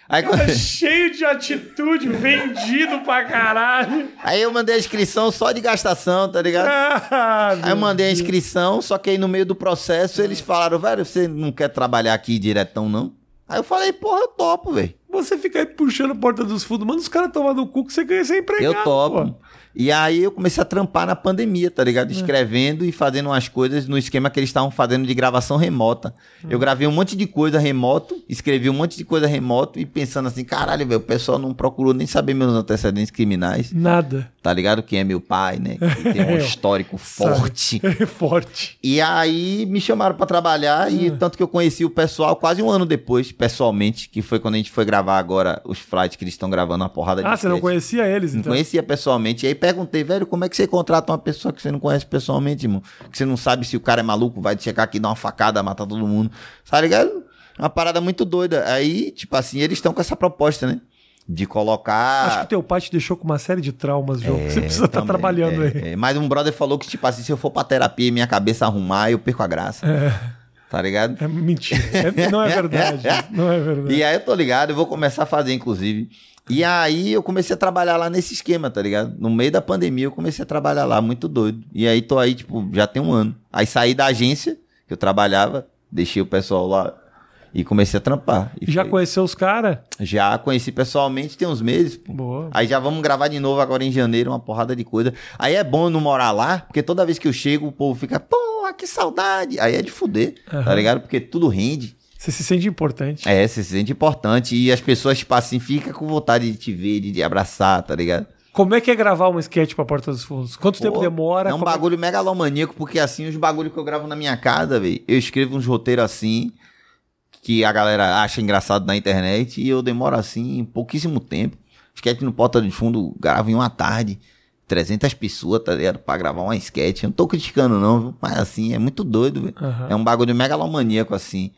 Aí quando... Cheio de atitude, vendido pra caralho. Aí eu mandei a inscrição só de gastação, tá ligado? Ah, Aí eu mandei a inscrição, só que aí no meio do processo eles falaram, velho, você não quer trabalhar aqui diretão, não? Aí eu falei, porra, eu topo, velho. Você fica aí puxando porta dos fundos, manda os caras tomar no cu que você ganha sem empregado. Eu topo. pô. E aí eu comecei a trampar na pandemia, tá ligado? Escrevendo e fazendo umas coisas no esquema que eles estavam fazendo de gravação remota. Eu gravei um monte de coisa remoto, escrevi um monte de coisa remoto e pensando assim, caralho, velho, o pessoal não procurou nem saber meus antecedentes criminais. Nada. Tá ligado? Quem é meu pai, né? Que tem um É. histórico forte. É forte. E aí me chamaram pra trabalhar e tanto que eu conheci o pessoal quase um ano depois, pessoalmente, que foi quando a gente foi gravar agora os flights que eles estão gravando uma porrada de Ah, você não conhecia eles, Não então? conhecia pessoalmente. E aí perguntei, velho, como é que você contrata uma pessoa que você não conhece pessoalmente, irmão? Que você não sabe se o cara é maluco, vai chegar aqui, dar uma facada, matar todo mundo. Tá ligado? Uma parada muito doida. Aí, tipo assim, eles estão com essa proposta, né? De colocar. Acho que teu pai te deixou com uma série de traumas, João. que você É, precisa estar também, trabalhando é, aí. é. Mas um brother falou que, tipo assim, se eu for pra terapia e minha cabeça arrumar, eu perco a graça. Tá ligado? É mentira. É- não é verdade. não é verdade. E aí eu tô ligado, eu vou começar a fazer, inclusive. E aí eu comecei a trabalhar lá nesse esquema, tá ligado? No meio da pandemia eu comecei a trabalhar lá, muito doido. E aí tô aí, tipo, já tem um ano. Aí saí da agência que eu trabalhava, deixei o pessoal lá e comecei a trampar. E Já foi- conheceu os caras? Já conheci pessoalmente tem uns meses. pô. Boa. Aí já vamos gravar de novo agora em janeiro, uma porrada de coisa. Aí é bom não morar lá, porque toda vez que eu chego, o povo fica, pô, que saudade. Aí é de fuder, tá Aham. ligado? Porque tudo rende. Você se sente importante. É, você se sente importante e as pessoas, tipo assim, ficam com vontade de te ver, de te abraçar, tá ligado? Como é que é gravar um sketch pra Porta dos Fundos? Quanto tempo Pô, demora? É um Como bagulho megalomaníaco, porque assim, os bagulhos que eu gravo na minha casa, velho, eu escrevo uns roteiros assim, que a galera acha engraçado na internet, e eu demoro assim, pouquíssimo tempo. Sketch no Porta de Fundo, gravo em uma tarde. 300 pessoas, tá ligado? Pra gravar uma sketch. Eu não tô criticando, não, viu? Mas assim, é muito doido, velho. Aham. É um bagulho megalomaníaco, assim.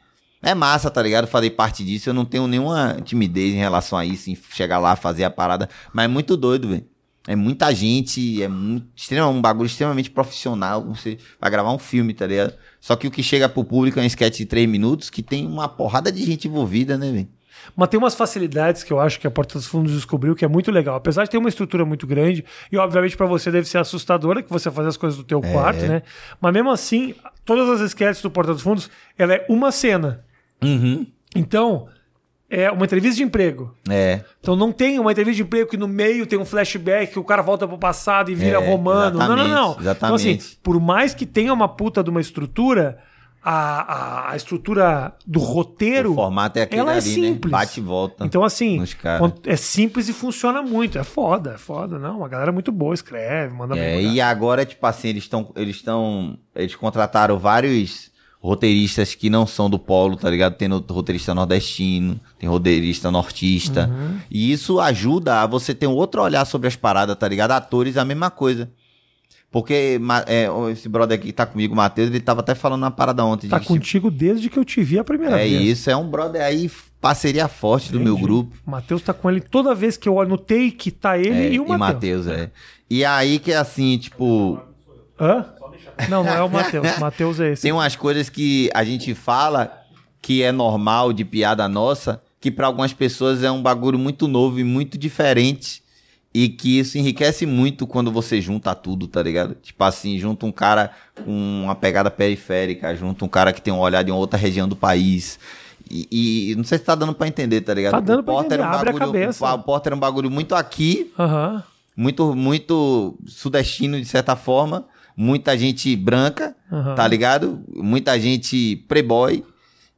É massa, tá ligado? Falei parte disso. Eu não tenho nenhuma timidez em relação a isso, em chegar lá, fazer a parada. Mas é muito doido, velho. É muita gente, é muito, um bagulho extremamente profissional. Você vai gravar um filme, tá ligado? Só que o que chega pro público é um sketch de 3 minutos que tem uma porrada de gente envolvida, né, velho? Mas tem umas facilidades que eu acho que a Porta dos Fundos descobriu que é muito legal. Apesar de ter uma estrutura muito grande, e obviamente pra você deve ser assustadora que você faz as coisas do teu É. quarto, né? Mas mesmo assim, todas as sketches do Porta dos Fundos, ela é uma cena. Uhum. Então, é uma entrevista de emprego. É. Então não tem uma entrevista de emprego que no meio tem um flashback, que o cara volta pro passado e vira É, romano. Não, não, não. exatamente, Então, assim, por mais que tenha uma puta de uma estrutura, a, a, a estrutura do roteiro. O formato é aquele ela é ali, simples. né? Bate e volta. Então, assim, é simples e funciona muito. É foda, é foda. Não, a galera é muito boa, escreve, manda É, bem. e agora, tipo assim, eles estão. Eles estão. Eles contrataram vários roteiristas que não são do polo, tá ligado? Tem roteirista nordestino, tem roteirista nortista. Uhum. E isso ajuda a você ter um outro olhar sobre as paradas, tá ligado? Atores, a mesma coisa. Porque é, esse brother aqui que tá comigo, o Matheus, ele tava até falando uma parada ontem. Tá de, tipo, contigo desde que eu te vi a primeira É vez. isso, é um brother aí, parceria forte do meu Entendi. grupo. O Matheus tá com ele toda vez que eu olho no take, tá ele É, e o Matheus. é. E aí que é assim, tipo, Hã? Não, não é o Matheus. O Matheus é esse. tem umas coisas que a gente fala que é normal de piada nossa, que pra algumas pessoas é um bagulho muito novo e muito diferente. E que isso enriquece muito quando você junta tudo, tá ligado? Tipo assim, junta um cara com uma pegada periférica, junta um cara que tem um olhar de uma outra região do país. E, e não sei se tá dando pra entender, tá ligado? Tá dando o pra entender, um abre a bagulho, cabeça. O Porter é um bagulho muito aqui, Aham. muito, muito sudestino, de certa forma. Muita gente branca, Aham. tá ligado? Muita gente playboy.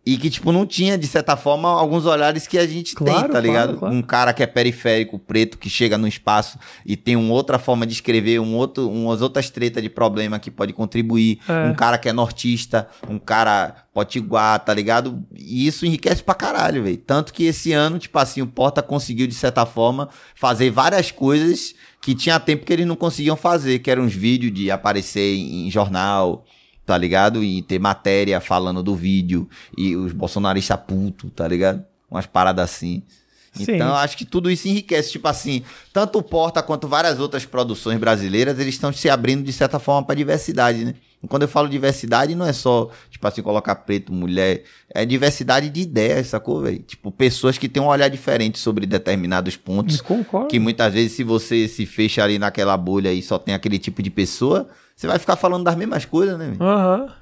E que, tipo, não tinha, de certa forma, alguns olhares que a gente Claro, tem, tá claro, ligado? claro. Um cara que é periférico, preto, que chega no espaço e tem uma outra forma de escrever, um outro, umas outras tretas de problema que pode contribuir. É. Um cara que é nortista, um cara potiguar, tá ligado? E isso enriquece pra caralho, velho. Tanto que esse ano, tipo assim, o Porta conseguiu, de certa forma, fazer várias coisas que tinha tempo que eles não conseguiam fazer, que eram uns vídeos de aparecer em, em jornal, tá ligado? E ter matéria falando do vídeo, e os bolsonaristas puto, tá ligado? Umas paradas assim. Sim. Então, eu acho que tudo isso enriquece. Tipo assim, tanto o Porta quanto várias outras produções brasileiras, eles estão se abrindo de certa forma pra diversidade, né? E quando eu falo diversidade, não é só, tipo assim, colocar preto, mulher. É diversidade de ideias, sacou, velho? Tipo, pessoas que têm um olhar diferente sobre determinados pontos. Concordo. Que muitas vezes, se você se fecha ali naquela bolha e só tem aquele tipo de pessoa, você vai ficar falando das mesmas coisas, né? velho? Aham.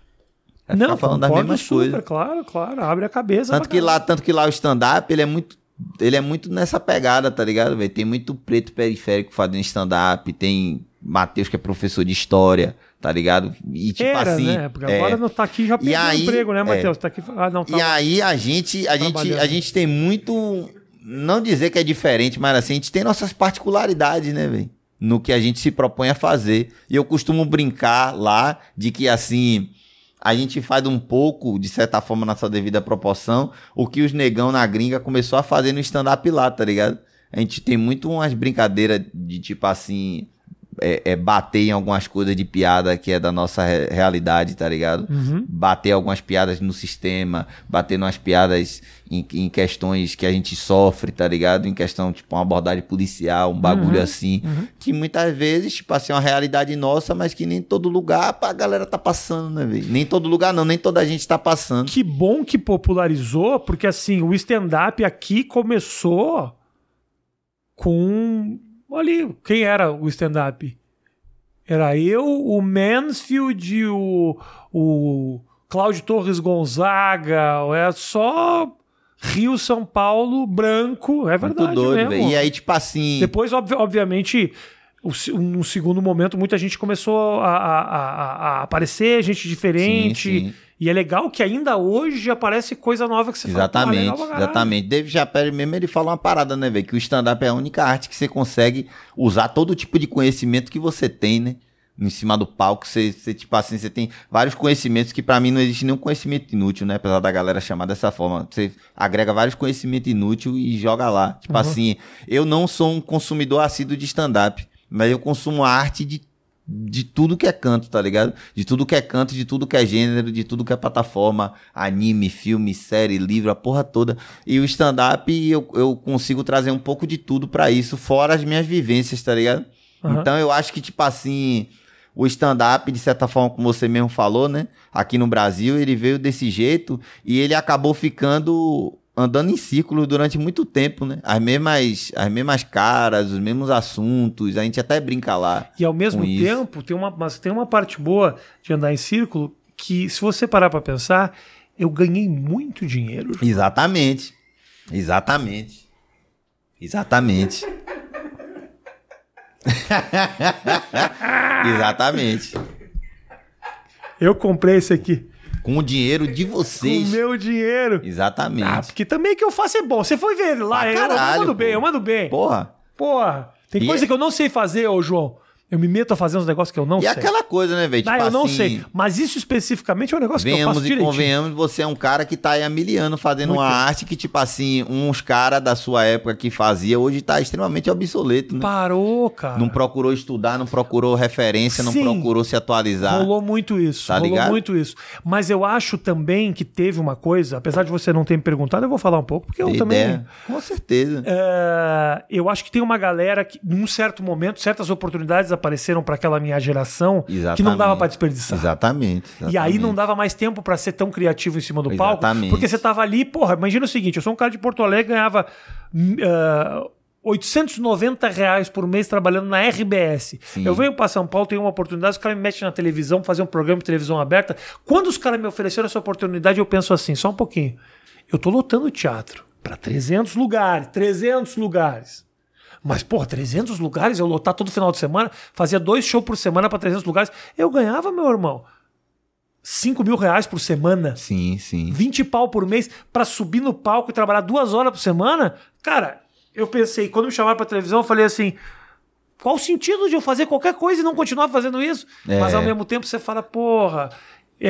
Vai Não, ficar falando das mesmas super, coisas. claro, claro. Abre a cabeça. Tanto que, lá, caralho. tanto que lá o stand-up, ele é muito. Ele é muito nessa pegada, tá ligado, velho? Tem muito preto periférico fazendo stand-up, tem Matheus que é professor de história, tá ligado? E tipo Era, assim. né? Porque é, agora não tá aqui já perdeu aí- emprego, né, é. Matheus? Tá aqui. Ah, não, tá. E aí a gente, a gente, a gente tem muito, não dizer que é diferente, mas assim, a gente tem nossas particularidades, né, velho? No que a gente se propõe a fazer. E eu costumo brincar lá de que assim, a gente faz um pouco, de certa forma, na sua devida proporção, o que os negão na gringa começou a fazer no stand-up lá, tá ligado? A gente tem muito umas brincadeiras de tipo assim. É, é bater em algumas coisas de piada que é da nossa re- realidade, tá ligado? Uhum. bater algumas piadas no sistema, bater umas piadas em, em questões que a gente sofre, tá ligado? Em questão, tipo, uma abordagem policial, um bagulho Uhum, assim. uhum. Que muitas vezes, tipo assim, é uma realidade nossa, mas que nem todo lugar a galera tá passando, né, velho? Nem todo lugar não, nem toda a gente tá passando. Que bom que popularizou, porque assim, o stand-up aqui começou com. Ali, quem era o stand-up? Era eu, o Mansfield, o, o Cláudio Torres Gonzaga, é só Rio, São Paulo, branco, é verdade Muito doido, mesmo. velho. E aí, tipo assim. Depois, obvi- obviamente, o se- um segundo momento, muita gente começou a, a- a- a aparecer, gente diferente. Sim, sim. E é legal que ainda hoje aparece coisa nova que você fala, "Pô, Exatamente, pra caralho." exatamente. Dave Chappelle mesmo, ele fala uma parada, né, velho? Que o stand-up é a única arte que você consegue usar todo tipo de conhecimento que você tem, né? Em cima do palco, você, você, tipo assim, você tem vários conhecimentos que pra mim não existe nenhum conhecimento inútil, né? Apesar da galera chamar dessa forma. Você agrega vários conhecimentos inúteis e joga lá. Tipo Uhum. assim, eu não sou um consumidor assíduo de stand-up, mas eu consumo a arte de de tudo que é canto, tá ligado? De tudo que é canto, de tudo que é gênero, de tudo que é plataforma, anime, filme, série, livro, a porra toda. E o stand-up, eu, eu consigo trazer um pouco de tudo pra isso, fora as minhas vivências, tá ligado? Aham. Então eu acho que, tipo assim, o stand-up, de certa forma, como você mesmo falou, né? Aqui no Brasil, ele veio desse jeito e ele acabou ficando andando em círculos durante muito tempo, né? As mesmas, as mesmas caras, os mesmos assuntos, a gente até brinca lá. E ao mesmo com isso. tempo, tem uma, mas tem uma parte boa de andar em círculo que, se você parar pra pensar, eu ganhei muito dinheiro. Exatamente. Exatamente. Exatamente. Exatamente. Eu comprei esse aqui. Com o dinheiro de Com vocês. o meu dinheiro. Exatamente. Ah, porque também o que eu faço é bom. Você foi ver lá, Pra eu, eu caralho, mando bem, pô. eu mando bem. Porra. Porra, tem E coisa é- que eu não sei fazer, ô João. Eu me meto a fazer uns negócios que eu não E sei. aquela coisa, né, velho? Tipo eu não assim, sei. Mas isso especificamente é um negócio que eu Venhamos faço e direitinho. convenhamos, você é um cara que tá aí há mil anos fazendo Muito. uma arte que, tipo assim, uns caras da sua época que fazia, hoje tá extremamente obsoleto, né? Parou, cara. Não procurou estudar, não procurou referência, não Sim. procurou se atualizar. Rolou muito isso. Tá rolou ligado? muito isso. Mas eu acho também que teve uma coisa, apesar de você não ter me perguntado, eu vou falar um pouco, porque eu Tem também. ideia? Com certeza. É, eu acho que tem uma galera que, num certo momento, certas oportunidades apareceram para aquela minha geração que não Exatamente. dava para desperdiçar. Exatamente, E aí não exatamente. dava mais tempo pra ser tão criativo em cima do palco. Exatamente. Porque você tava ali, porra, imagina o seguinte: eu sou um cara de Porto Alegre, ganhava hum, ah, 890 reais por mês trabalhando na RBS. Sim. Eu venho pra São Paulo, tenho uma oportunidade, os caras me metem na televisão, fazer um programa de televisão aberta. Quando os caras me ofereceram essa oportunidade, eu penso assim, só um pouquinho. Eu tô lotando o teatro pra 300 lugares, 300 lugares. Mas, porra, 300 lugares, eu lotar todo final de semana, fazia dois shows por semana pra 300 lugares. Eu ganhava, meu irmão, 5 mil reais por semana. Sim, sim. 20 pau por mês pra subir no palco e trabalhar duas horas por semana, cara, eu pensei, quando me chamaram pra televisão, eu falei assim. Qual o sentido de eu fazer qualquer coisa e não continuar fazendo isso? É. Mas ao mesmo tempo você fala, porra,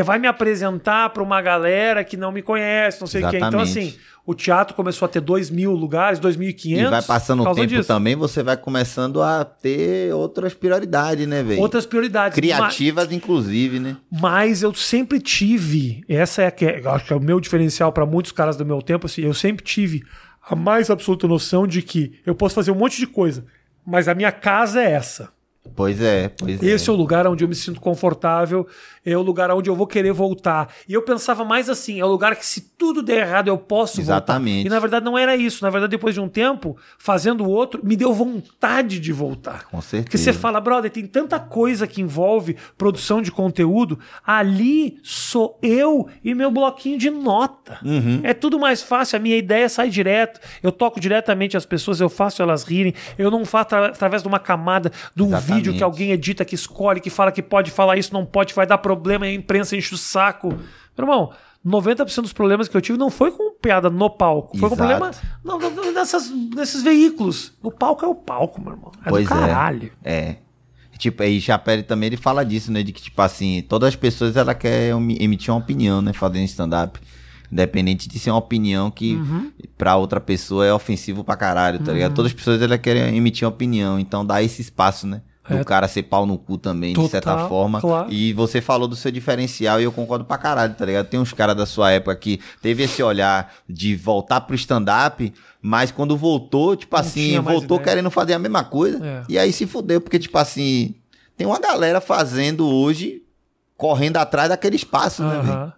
vai me apresentar pra uma galera que não me conhece, não sei o quê. Então, assim, o teatro começou a ter 2 mil lugares, 2.500. E vai passando o tempo disso. também, você vai começando a ter outras prioridades, né, velho? Outras prioridades. Criativas, inclusive, né? Mas eu sempre tive, essa é a que eu acho que é o meu diferencial para muitos caras do meu tempo, assim, eu sempre tive a mais absoluta noção de que eu posso fazer um monte de coisa, mas a minha casa é essa. Pois é, pois é. Esse é o lugar onde eu me sinto confortável, é o lugar onde eu vou querer voltar. E eu pensava mais assim, é o lugar que se tudo der errado eu posso Exatamente. voltar. E na verdade não era isso, na verdade depois de um tempo, fazendo o outro, me deu vontade de voltar. Com certeza. Porque você fala, brother, tem tanta coisa que envolve produção de conteúdo. Ali sou eu e meu bloquinho de nota. Uhum. É tudo mais fácil. A minha ideia sai direto. Eu toco diretamente as pessoas, eu faço elas rirem. Eu não faço atra- através de uma camada, de um Exatamente. Vídeo que alguém edita, que escolhe, que fala que pode falar isso, não pode, vai dar problema, e a imprensa enche o saco. Meu irmão. 90% dos problemas que eu tive não foi com piada no palco, foi com Exato. problema não, não, nessas, nesses veículos. O palco é o palco, meu irmão. É Pois do caralho. é. É. Tipo, aí Chapelle também ele fala disso, né? De que, tipo assim, todas as pessoas ela quer emi- emitir uma opinião, né? Fazendo stand-up. Independente de ser uma opinião que Uhum. pra outra pessoa é ofensivo pra caralho, tá ligado? Todas as pessoas ela querem emitir uma opinião. Então dá esse espaço, né? Do É. cara ser pau no cu também, de Total, certa forma. claro. E você falou do seu diferencial e eu concordo pra caralho, tá ligado? Tem uns caras da sua época que teve esse olhar de voltar pro stand-up, mas quando voltou, tipo assim, tinha mais voltou ideia. querendo fazer a mesma coisa. É. E aí se fudeu, porque, tipo assim, tem uma galera fazendo hoje, correndo atrás daquele espaço, né, velho?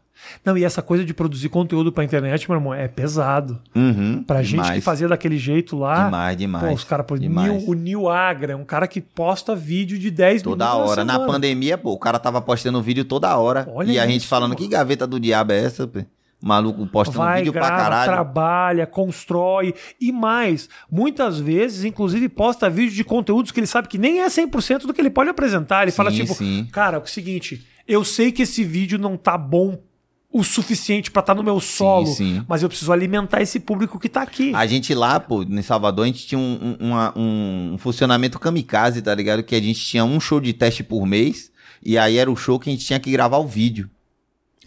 Não, e essa coisa de produzir conteúdo pra internet, meu irmão, é pesado. Uhum, Pra gente que demais, fazia daquele jeito lá. Demais, demais. Pô, os caras, demais. O Nil Agra, é um cara que posta vídeo de 10 Toda minutos. hora. Na semana. pandemia, pô, o cara tava postando vídeo toda hora. Olha e a gente falando, pô. que gaveta do diabo é essa, pô? Maluco postando Vai, vídeo grava, pra caralho. trabalha, constrói e mais. Muitas vezes, inclusive, posta vídeo de conteúdos que ele sabe que nem é 100% do que ele pode apresentar. Ele fala Sim, tipo, sim. cara, é o seguinte, eu sei que esse vídeo não tá bom o suficiente pra estar no meu solo, sim. mas eu preciso alimentar esse público que tá aqui. A gente lá, pô, em Salvador, a gente tinha um, um, uma- um funcionamento kamikaze, tá ligado? Que a gente tinha um show de teste por mês, e aí era o show que a gente tinha que gravar o vídeo.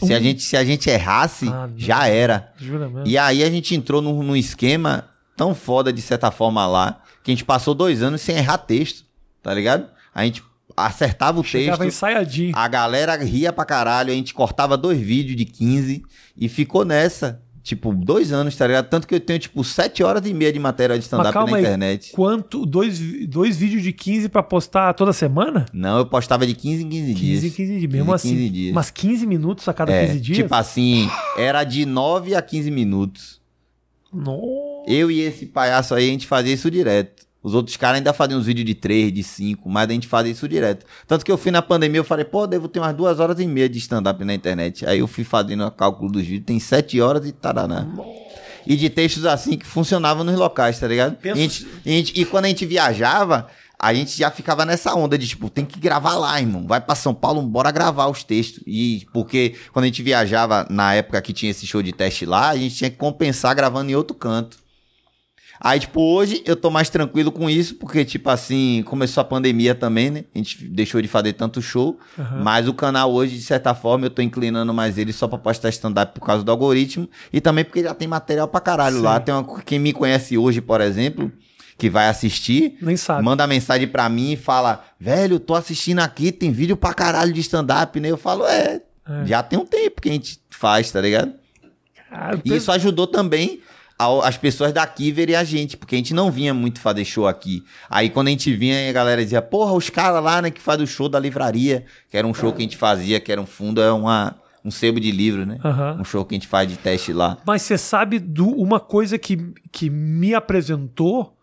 Se, a, Um? gente, se a gente errasse, Ah, já era. Jura mesmo? E aí a gente entrou num, num esquema tão foda, de certa forma, lá, que a gente passou dois anos sem errar texto, tá ligado? A gente acertava o Chegava texto, ensaiadinho. a galera ria pra caralho, a gente cortava dois vídeos de 15 e ficou nessa. Tipo, dois anos, tá ligado? Tanto que eu tenho, tipo, sete horas e meia de matéria de stand-up na aí, internet. quanto? Dois, dois vídeos de 15 pra postar toda semana? Não, eu postava de 15 em 15 dias. 15 em 15 dias. Mesmo 15 em assim, 15 dias. mas 15 minutos a cada É, 15 dias? Tipo assim, era de 9 a 15 minutos. Nossa. Eu e esse palhaço aí, a gente fazia isso direto. Os outros caras ainda faziam uns vídeos de 3, de 5, mas a gente fazia isso direto. Tanto que eu fui na pandemia, eu falei, pô, devo ter umas duas horas e meia de stand-up na internet. Aí eu fui fazendo o cálculo dos vídeos, tem 7 horas e taraná. E de textos assim que funcionavam nos locais, tá ligado? E, gente- e gente- e quando a gente viajava, a gente já ficava nessa onda de, tipo, tem que gravar lá, irmão. Vai pra São Paulo, bora gravar os textos. E porque quando a gente viajava, na época que tinha esse show de teste lá, a gente tinha que compensar gravando em outro canto. Aí, tipo, hoje eu tô mais tranquilo com isso, porque, tipo assim, começou a pandemia também, né? A gente deixou de fazer tanto show. Uhum. Mas o canal hoje, de certa forma, eu tô inclinando mais ele só pra postar stand-up por causa do algoritmo. E também porque já tem material pra caralho Sim. lá. Tem uma, quem me conhece hoje, por exemplo, que vai assistir, Nem sabe. manda mensagem pra mim e fala: Velho, tô assistindo aqui, tem vídeo pra caralho de stand-up, né? Eu falo: É, É. já tem um tempo que a gente faz, tá ligado? Ah, E isso ajudou também as pessoas daqui verem a gente, porque a gente não vinha muito fazer show aqui. Aí quando a gente vinha, a galera dizia, porra, os caras lá, né, que faz o show da livraria, que era um show que a gente fazia, que era um fundo, é uma, um sebo de livro, né? Aham. Um show que a gente faz de teste lá. Mas você sabe do, uma coisa que, que me apresentou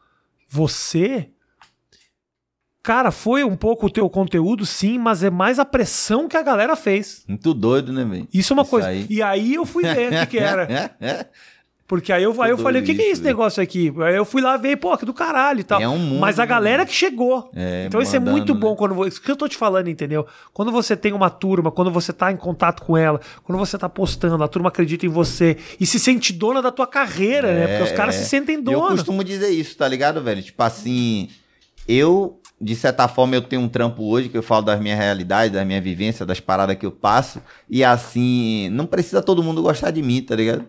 você. Cara, foi um pouco o teu conteúdo, sim, mas é mais a pressão que a galera fez. Muito doido, né, velho? Isso é uma Isso coisa. aí. E aí eu fui ver o que, que era. é, Porque aí eu, aí eu falei, o que, que é esse velho. negócio aqui? Aí eu fui lá ver, pô, que do caralho e tal. É um mundo, Mas a né, galera que chegou. É, então isso é mandando, muito bom né? quando você. Isso que eu tô te falando, entendeu? Quando você tem uma turma, quando você tá em contato com ela, quando você tá postando, a turma acredita em você e se sente dona da tua carreira, né? Porque os caras É. se sentem E Eu dona. costumo dizer isso, tá ligado, velho? Tipo assim, eu, de certa forma, eu tenho um trampo hoje que eu falo das minhas realidades, das minhas vivências, das paradas que eu passo. E assim, não precisa todo mundo gostar de mim, tá ligado?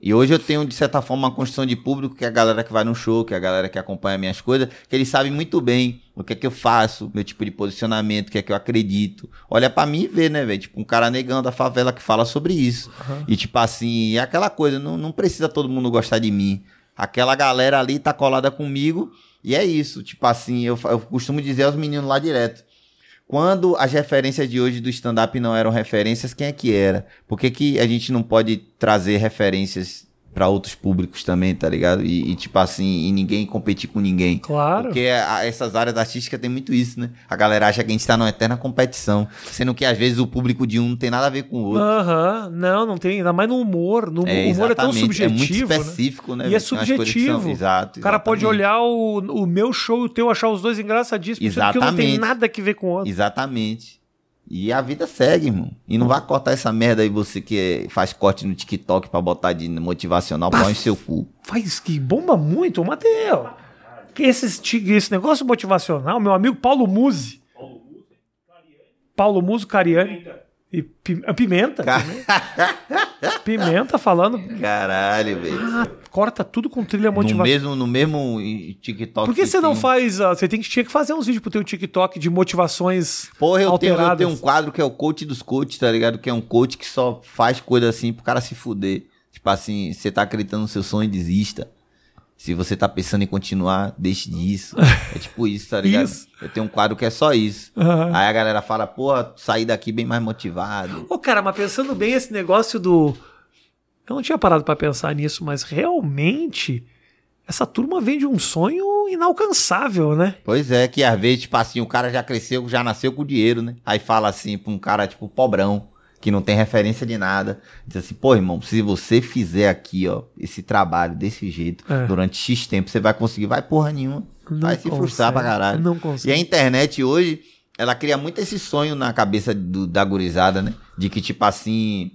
E hoje eu tenho, de certa forma, uma construção de público que é a galera que vai no show, que é a galera que acompanha minhas coisas, que eles sabem muito bem o que é que eu faço, meu tipo de posicionamento, o que é que eu acredito. Olha pra mim e vê, né, velho? Tipo, um cara negão da favela que fala sobre isso. E tipo assim, é aquela coisa, não, não precisa todo mundo gostar de mim. Aquela galera ali tá colada comigo e é isso. Tipo assim, eu, eu costumo dizer aos meninos lá direto. Quando as referências de hoje do stand-up não eram referências, quem é que era? Por que, que a gente não pode trazer referências pra outros públicos também, tá ligado? E, e, tipo assim, e ninguém competir com ninguém. Claro. Porque a- essas áreas artísticas tem muito isso, né? A galera acha que a gente tá numa eterna competição. Sendo que às vezes o público de um não tem nada a ver com o outro. Aham, não, não tem, ainda mais no humor. No, É, o humor é tão exatamente. É muito subjetivo. né? específico, né? E é que são- subjetivo. Exato. O cara pode exatamente. olhar o, o meu show e o teu, achar os dois engraçadíssimos, sendo que um não tem Exatamente. nada a ver com o outro. Exatamente. E a vida segue, irmão. E não vai cortar essa merda aí, você que faz corte no TikTok pra botar de motivacional, põe seu cu. Faz que bomba muito, Mateu. Que esse, esse negócio motivacional, meu amigo Paulo Musi. Paulo Musi, Cariani. E pi- a pimenta. Pimenta, Pimenta falando. Caralho, velho. Ah, corta tudo com trilha No motivacional. mesmo, no mesmo TikTok. Por que você não tem- faz. ah, Você tem que, tinha que fazer uns vídeos pro teu TikTok de motivações Porra, eu tenho, eu alteradas. tenho um quadro que é o coach dos coaches, tá ligado? Que é um coach que só faz coisa assim pro cara se fuder. Tipo assim, você tá acreditando no seu sonho, desista. Se você tá pensando em continuar, deixe disso. É tipo isso, tá ligado? Isso. Eu tenho um quadro que é só isso. Aham. Aí a galera fala, porra, saí daqui bem mais motivado. Ô, cara, mas pensando bem esse negócio do. Eu não tinha parado pra pensar nisso, mas realmente essa turma vem de um sonho inalcançável, né? Pois é, que às vezes, tipo assim, o cara já cresceu, já nasceu com dinheiro, né? Aí fala assim pra um cara, tipo, pobrão, que não tem referência de nada. Diz assim, pô, irmão, se você fizer aqui, ó, esse trabalho desse jeito, É. durante X tempo, você vai conseguir. Vai porra nenhuma. Não vai se frustrar pra consegue, caralho. Não E consegue. a internet hoje, ela cria muito esse sonho na cabeça do- da gurizada, né? De que, tipo assim,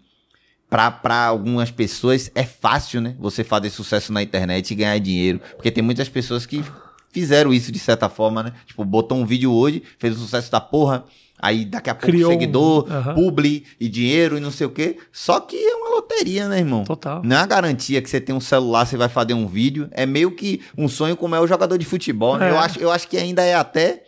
pra, pra algumas pessoas é fácil, né? Você fazer sucesso na internet e ganhar dinheiro. Porque tem muitas pessoas que fizeram isso de certa forma, né? Tipo, botou um vídeo hoje, fez o sucesso da porra. Aí daqui a pouco Criou um- seguidor, Aham. publi e dinheiro e não sei o quê. Só que é uma loteria, né, irmão? Total. Não é uma garantia que você tem um celular, você vai fazer um vídeo. É meio que um sonho como é o jogador de futebol. né? É. Eu, acho, eu acho que ainda é até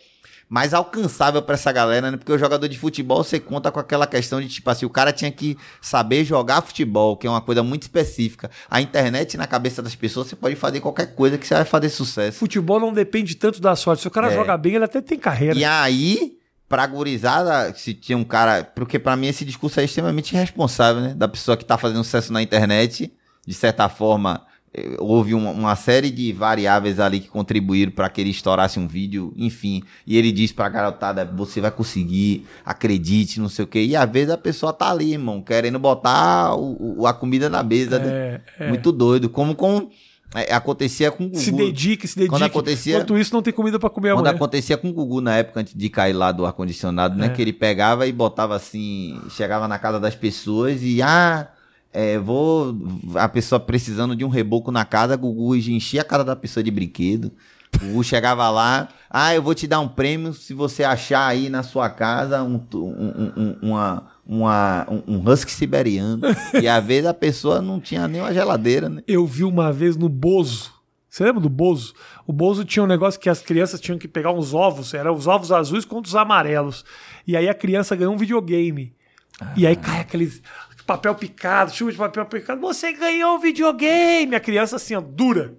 mais alcançável pra essa galera, né? Porque o jogador de futebol, você conta com aquela questão de, tipo assim, o cara tinha que saber jogar futebol, que é uma coisa muito específica. A internet, na cabeça das pessoas, você pode fazer qualquer coisa que você vai fazer sucesso. Futebol não depende tanto da sorte. Se o cara É. joga bem, ele até tem carreira. E aí, pra gurizada, se tinha um cara. Porque pra mim esse discurso é extremamente irresponsável, né? Da pessoa que tá fazendo sucesso na internet. De certa forma, eh, houve uma, uma série de variáveis ali que contribuíram pra que ele estourasse um vídeo, enfim. E ele diz pra garotada: você vai conseguir, acredite, não sei o quê. E às vezes a pessoa tá ali, irmão, querendo botar o- o- a comida na mesa, né? É, é. Muito doido. Como com É, acontecia com o Gugu. Se dedique, se dedique. Quando acontecia- Enquanto isso, não tem comida pra comer Quando amanhã. acontecia com o Gugu na época, antes de cair lá do ar-condicionado, né? É. Que ele pegava e botava assim, chegava na casa das pessoas e, ah, é, vou. A pessoa precisando de um reboco na casa, Gugu enchia a casa da pessoa de brinquedo. O Gugu chegava lá, ah, eu vou te dar um prêmio se você achar aí na sua casa um, um- um- uma, uma, um, um husky siberiano. e às vezes a pessoa não tinha nem uma geladeira, né? Eu vi uma vez no Bozo. Você lembra do Bozo? O Bozo tinha um negócio que as crianças tinham que pegar uns ovos, eram os ovos azuis contra os amarelos. E aí a criança ganhou um videogame. E aí cai aqueles papel picado, chuva de papel picado. Você ganhou um videogame! A criança assim, ó, dura.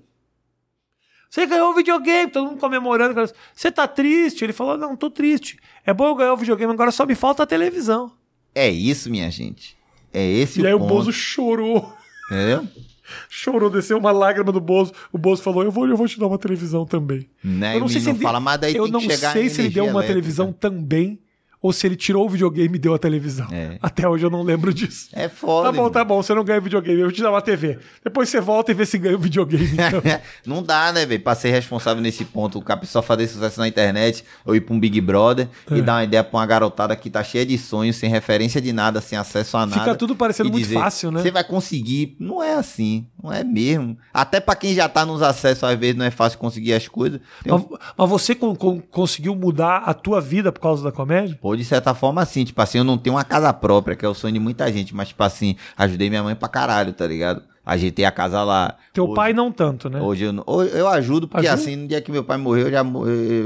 Você ganhou um videogame, todo mundo comemorando. Você tá triste? Ele falou: Não, tô triste. É bom eu ganhar o videogame, agora só me falta a televisão. É isso, minha gente. É esse e o aí o. Bozo chorou. Entendeu? Chorou, desceu uma lágrima do Bozo. O Bozo falou: Eu vou, eu vou te dar uma televisão também. Né? Eu não sei se ele, fala, mas daí eu não sei se ele deu uma elétrica. televisão também ou se ele tirou o videogame e deu a televisão. É. Até hoje eu não lembro disso. É foda. Tá bom, irmão. tá bom, você não ganha videogame, eu vou te dar uma TV. Depois você volta e vê se ganha o videogame. Então. não dá, né, velho? Pra ser responsável nesse ponto, a pessoa fazer sucesso na internet ou ir pra um Big Brother É. e dar uma ideia pra uma garotada que tá cheia de sonhos, sem referência de nada, sem acesso a nada. Fica tudo parecendo muito dizer, fácil, né? Você vai conseguir. Não é assim. Não é mesmo. Até pra quem já tá nos acessos, às vezes não é fácil conseguir as coisas. Tem um- Mas, mas você con- con- conseguiu mudar a tua vida por causa da comédia? Pô, de certa forma, assim, tipo assim, eu não tenho uma casa própria, que é o sonho de muita gente, mas, tipo assim, ajudei minha mãe pra caralho, tá ligado? Ajeitei a casa lá. Teu Hoje- pai não tanto, né? Hoje eu, hoje eu ajudo, porque Ajuda? assim, no dia que meu pai morreu, eu já,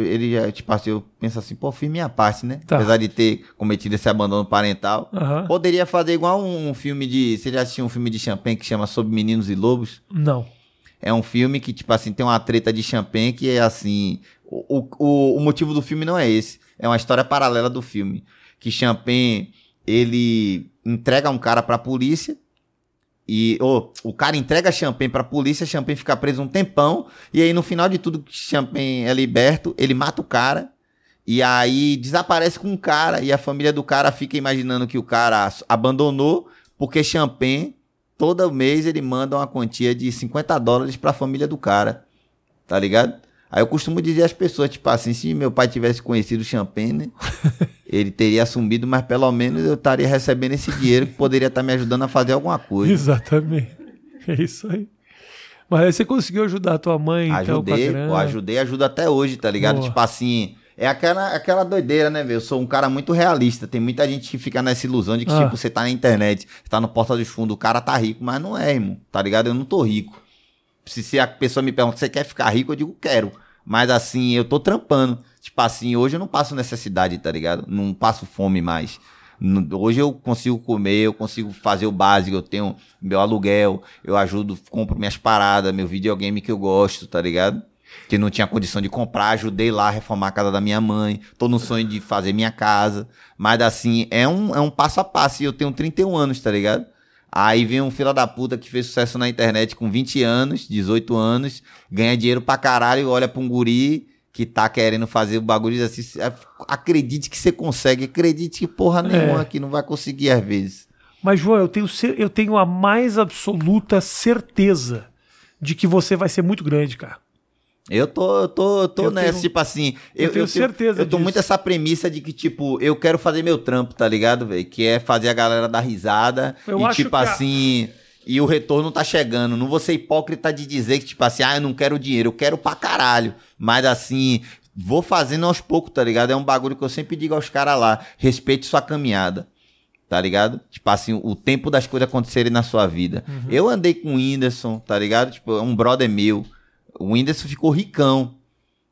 ele já, tipo assim, eu penso assim, pô, fiz minha parte, né? Tá. Apesar de ter cometido esse abandono parental. Poderia fazer igual um, filme de. Você já assistiu um filme de champanhe que chama Sobre Meninos e Lobos? Não. É um filme que, tipo assim, tem uma treta de champanhe que é assim. O, o, o motivo do filme não é esse. É uma história paralela do filme. Que champanhe, ele entrega um cara pra polícia. E ô, o cara entrega champanhe pra polícia, champanhe fica preso um tempão. E aí, no final de tudo, que champanhe é liberto, ele mata o cara. E aí desaparece com o cara. E a família do cara fica imaginando que o cara abandonou, porque champanhe, todo mês, ele manda uma quantia de 50 dólares pra família do cara. Tá ligado? Aí eu costumo dizer às pessoas, tipo assim, se meu pai tivesse conhecido o champanhe, né, ele teria assumido, mas pelo menos eu estaria recebendo esse dinheiro que poderia estar me ajudando a fazer alguma coisa. Exatamente. É isso aí. Mas aí você conseguiu ajudar a tua mãe, então, com Ajudei, grana. pô, ajudei, ajuda até hoje, tá ligado? Boa. Tipo assim, é aquela, aquela doideira, né, velho? Eu sou um cara muito realista. Tem muita gente que fica nessa ilusão de que, Ah. tipo, você tá na internet, você tá no Porta dos Fundos, o cara tá rico, mas não é, irmão, tá ligado? Eu não tô rico. Se, se a pessoa me pergunta, você quer ficar rico? Eu digo, quero. Mas assim, eu tô trampando. Tipo assim, hoje eu não passo necessidade, tá ligado? Não passo fome mais. Hoje eu consigo comer, eu consigo fazer o básico, eu tenho meu aluguel, eu ajudo, compro minhas paradas, meu videogame que eu gosto, tá ligado? Que não tinha condição de comprar, ajudei lá a reformar a casa da minha mãe, tô no sonho de fazer minha casa. Mas assim, é um, é um passo a passo e eu tenho 31 anos, tá ligado? Aí vem um fila da puta que fez sucesso na internet com 20 anos, 18 anos, ganha dinheiro pra caralho, olha pra um guri que tá querendo fazer o bagulho assim, "É, acredite que você consegue, acredite que porra nenhuma que não vai conseguir às vezes. Mas, João, eu tenho, eu tenho a mais absoluta certeza de que você vai ser muito grande, cara. Eu tô, eu tô, eu tô Eu nessa, tenho- tipo assim. eu tenho certeza Eu tô disso. muito essa premissa de que, tipo, eu quero fazer meu trampo, tá ligado, velho? Que é fazer a galera dar risada. Eu e, tipo que a- assim. E o retorno tá chegando. Não vou ser hipócrita de dizer que, tipo assim, ah, eu não quero dinheiro, eu quero pra caralho. Mas assim, vou fazendo aos poucos, tá ligado? É um bagulho que eu sempre digo aos caras lá: respeite sua caminhada. Tá ligado? Tipo assim, o tempo das coisas acontecerem na sua vida. Uhum. Eu andei com o Whindersson, tá ligado? Tipo, é um brother meu. O Whindersson ficou ricão.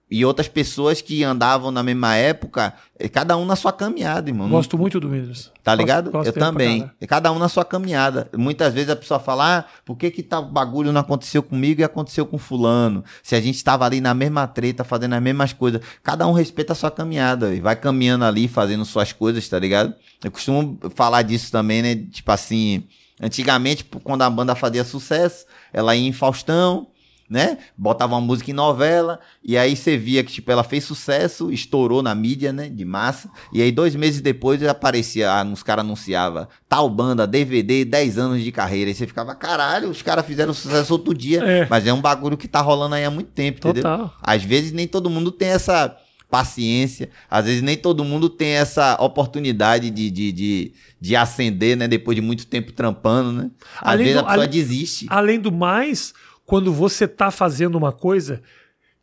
E outras pessoas que andavam na mesma época, eh, cada um na sua caminhada, irmão. Gosto muito do Willis. Tá Gosto- ligado? gosto eu também. E Cada um na sua caminhada. Muitas vezes a pessoa fala, ah, por que que tal bagulho não aconteceu comigo e aconteceu com fulano? Se a gente tava ali na mesma treta, fazendo as mesmas coisas. Cada um respeita a sua caminhada e vai caminhando ali, fazendo suas coisas, tá ligado? Eu costumo falar disso também, né? Tipo assim, antigamente, quando a banda fazia sucesso, ela ia em Faustão, né? Botava uma música em novela, e aí você via que, tipo, ela fez sucesso, estourou na mídia, né? De massa. E aí, dois meses depois, aparecia, ah, os caras anunciava tal banda, DVD, 10 anos de carreira. E você ficava, caralho, os caras fizeram sucesso outro dia. É. Mas é um bagulho que tá rolando aí há muito tempo, entendeu? Total. Às vezes nem todo mundo tem essa paciência, às vezes nem todo mundo tem essa oportunidade de, de, de, de ascender, né? Depois de muito tempo trampando, né? Às Além vezes do- a pessoa além- desiste. Além do mais, quando você tá fazendo uma coisa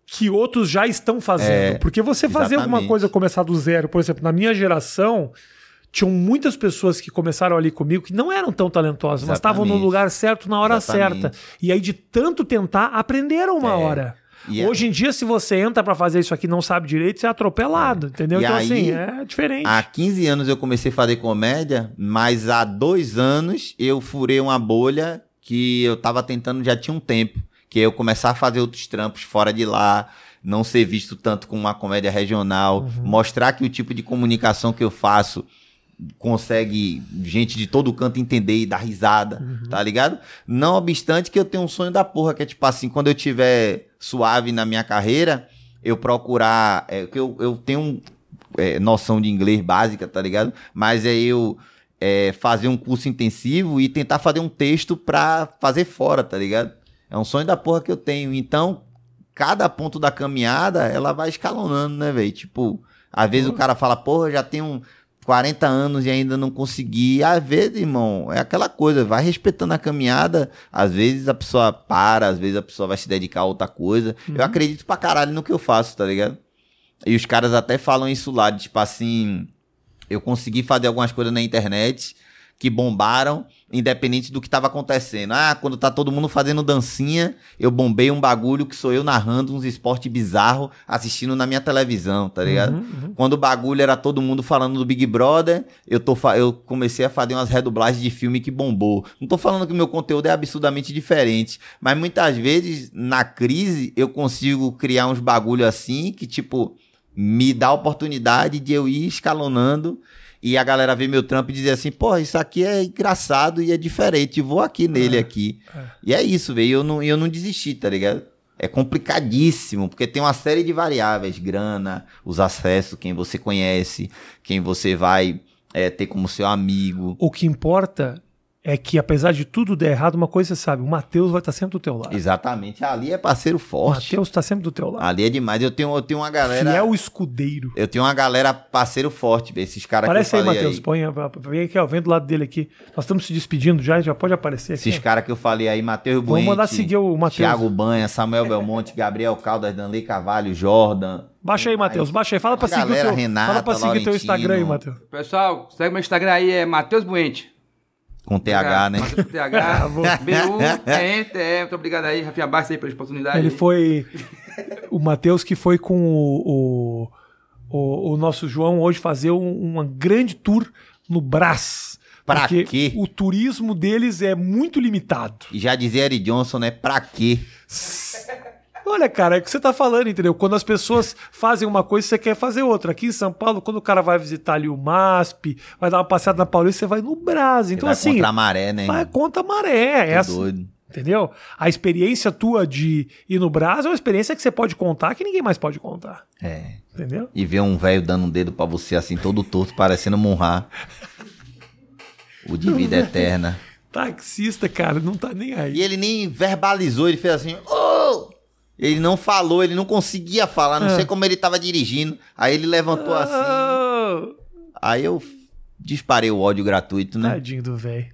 que outros já estão fazendo. É, Porque você fazer alguma exatamente. coisa, começar do zero, por exemplo, na minha geração, tinham muitas pessoas que começaram ali comigo que não eram tão talentosas, mas estavam no Exatamente. lugar certo na hora Exatamente. certa. E aí, de tanto tentar, aprenderam uma É. hora. E é- Hoje em dia, se você entra pra fazer isso aqui e não sabe direito, você é atropelado, entendeu? E então, aí, assim, é diferente. Há 15 anos eu comecei a fazer comédia, mas há dois anos eu furei uma bolha que eu tava tentando já tinha um tempo. Que é eu começar a fazer outros trampos fora de lá, não ser visto tanto como uma comédia regional, Uhum. mostrar que o tipo de comunicação que eu faço consegue gente de todo canto entender e dar risada, Uhum. tá ligado? Não obstante que eu tenho um sonho da porra, que é tipo assim, quando eu tiver suave na minha carreira, eu procurar, é, que eu, eu tenho um, é, noção de inglês básica, tá ligado? Mas é eu é, fazer um curso intensivo e tentar fazer um texto pra fazer fora, tá ligado? É um sonho da porra que eu tenho. Então, cada ponto da caminhada, ela vai escalonando, né, velho? Tipo, às vezes o cara fala, porra, já tenho 40 anos e ainda não consegui. Às vezes, irmão, é aquela coisa, vai respeitando a caminhada. Às vezes a pessoa para, às vezes a pessoa vai se dedicar a outra coisa. Eu acredito pra caralho no que eu faço, tá ligado? E os caras até falam isso lá, tipo assim, eu consegui fazer algumas coisas na internet que bombaram, independente do que tava acontecendo. Ah, quando tá todo mundo fazendo dancinha, eu bombei um bagulho que sou eu narrando uns esportes bizarros, assistindo na minha televisão, tá ligado? Uhum, Quando o bagulho era todo mundo falando do Big Brother, eu, tô eu comecei a fazer umas redublagens de filme que bombou. Não tô falando que o meu conteúdo é absurdamente diferente, mas muitas vezes, na crise, eu consigo criar uns bagulho assim que, tipo, me dá a oportunidade de eu ir escalonando e a galera ver meu trampo e dizer assim, pô, isso aqui é engraçado e é diferente, vou aqui nele É, aqui. é. E é isso, velho, eu não, eu não desisti, tá ligado? É complicadíssimo, porque tem uma série de variáveis, grana, os acessos, quem você conhece, quem você vai é, ter como seu amigo. O que importa é que, apesar de tudo der errado, uma coisa você sabe, o Matheus vai estar sempre do teu lado. Exatamente, ali é parceiro O forte. Matheus está sempre do teu lado. Ali é demais. Eu tenho, eu tenho uma galera. Fiel escudeiro. Eu tenho uma galera parceiro forte. Esses caras que eu Aparece aí, falei Matheus. Põe, vem aqui, ó, vem do lado dele aqui. Nós estamos se despedindo já, já pode aparecer aqui. Esses caras que eu falei aí, Matheus Vamos Buente, mandar seguir o Matheus. Thiago Banha, Samuel Belmonte, Gabriel Caldas, Danley Carvalho, Jordan. Baixa aí, Matheus. Baixa aí. Fala pra o galera, teu, Renata, fala pra seguir teu Laurentino. Instagram aí, Matheus. Pessoal, segue meu Instagram aí, é Matheus Buente. Com TH, né? Matheus com TH, B-U-T-N-T-E. Muito obrigado aí, Rafinha Bastos aí pela oportunidade. Ele foi. O Matheus que foi com o, o, o, o nosso João hoje fazer um, uma grande tour no Brás. Pra porque quê? o turismo deles é muito limitado. E já dizia Eric Johnson, né? Pra quê? Olha, cara, é o que você tá falando, entendeu? Quando as pessoas fazem uma coisa, você quer fazer outra. Aqui em São Paulo, quando o cara vai visitar ali o MASP, vai dar uma passeada na Paulista, você vai no Brás. Então, vai assim, contra a maré, né? vai contra a maré. Tô Essa, doido. entendeu? A experiência tua de ir no Brás é uma experiência que você pode contar que ninguém mais pode contar. É. Entendeu? E ver um velho dando um dedo pra você assim, todo torto, parecendo Munhá. O de vida eterna. Taxista, cara, não tá nem aí. E ele nem verbalizou, ele fez assim, ô! Ele não falou, ele não conseguia falar, não sei como ele tava dirigindo. Aí ele levantou assim. Oh, Aí eu disparei o ódio gratuito, né? Tadinho do velho.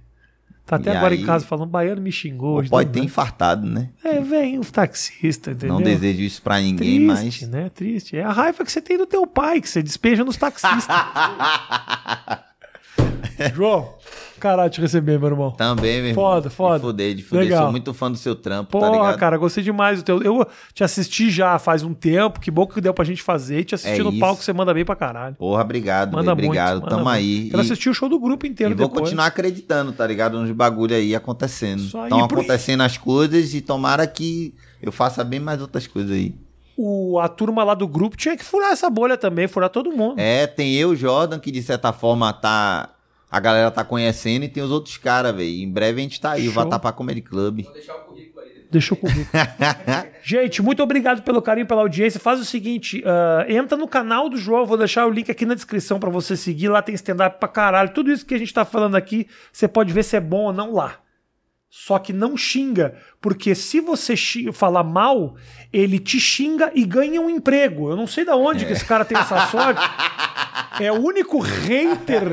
Tá até E agora aí- em casa falando, baiano me xingou Ou hoje. pode né, ter velho? infartado, né? É, vem um taxista, entendeu? Não desejo isso pra ninguém, Triste, mas. né? Triste. É a raiva que você tem do teu pai, que você despeja nos taxistas. João, caralho te receber, meu irmão. Também, meu irmão. Foda, foda. De fuder, de fuder. Legal. Sou muito fã do seu trampo, tá Porra, ligado? cara, gostei demais do teu. Eu te assisti já faz um tempo, que bom que deu pra gente fazer. E te assisti É no isso. palco, você manda bem pra caralho. Porra, obrigado, Manda velho. Obrigado, muito. tamo aí. Quero E- assistir o show do grupo inteiro E vou depois. continuar acreditando, tá ligado? Nos bagulho aí acontecendo. Estão pro- acontecendo as coisas e tomara que eu faça bem mais outras coisas aí. O, a turma lá do grupo tinha que furar essa bolha também, furar todo mundo. É, tem eu, Jordan, que de certa forma tá. A galera tá conhecendo e tem os outros caras, velho. Em breve a gente tá aí, o Show. Vatapá Comedy Club. Vou deixar o currículo aí. Deixou comigo. Gente, muito obrigado pelo carinho, pela audiência. Faz o seguinte: ah, entra no canal do João, vou deixar o link aqui na descrição pra você seguir. Lá tem stand-up pra caralho. Tudo isso que a gente tá falando aqui, você pode ver se é bom ou não lá. Só que não xinga, porque se você falar mal, ele te xinga e ganha um emprego. Eu não sei da onde que esse cara tem essa sorte. É o único hater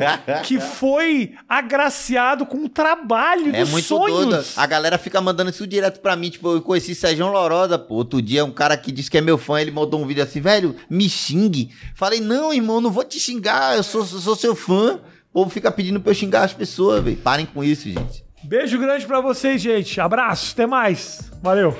que foi agraciado com o trabalho É dos muito sonhos. A galera fica mandando isso direto pra mim. Tipo, eu conheci Sérgio Lorosa, pô. Outro dia, um cara que disse que é meu fã, ele mandou um vídeo assim, velho, me xingue. Falei, não, irmão, não vou te xingar, eu sou, sou seu fã. O povo fica pedindo pra eu xingar as pessoas, velho. Parem com isso, gente. Beijo grande para vocês, gente. Abraço, até mais. Valeu.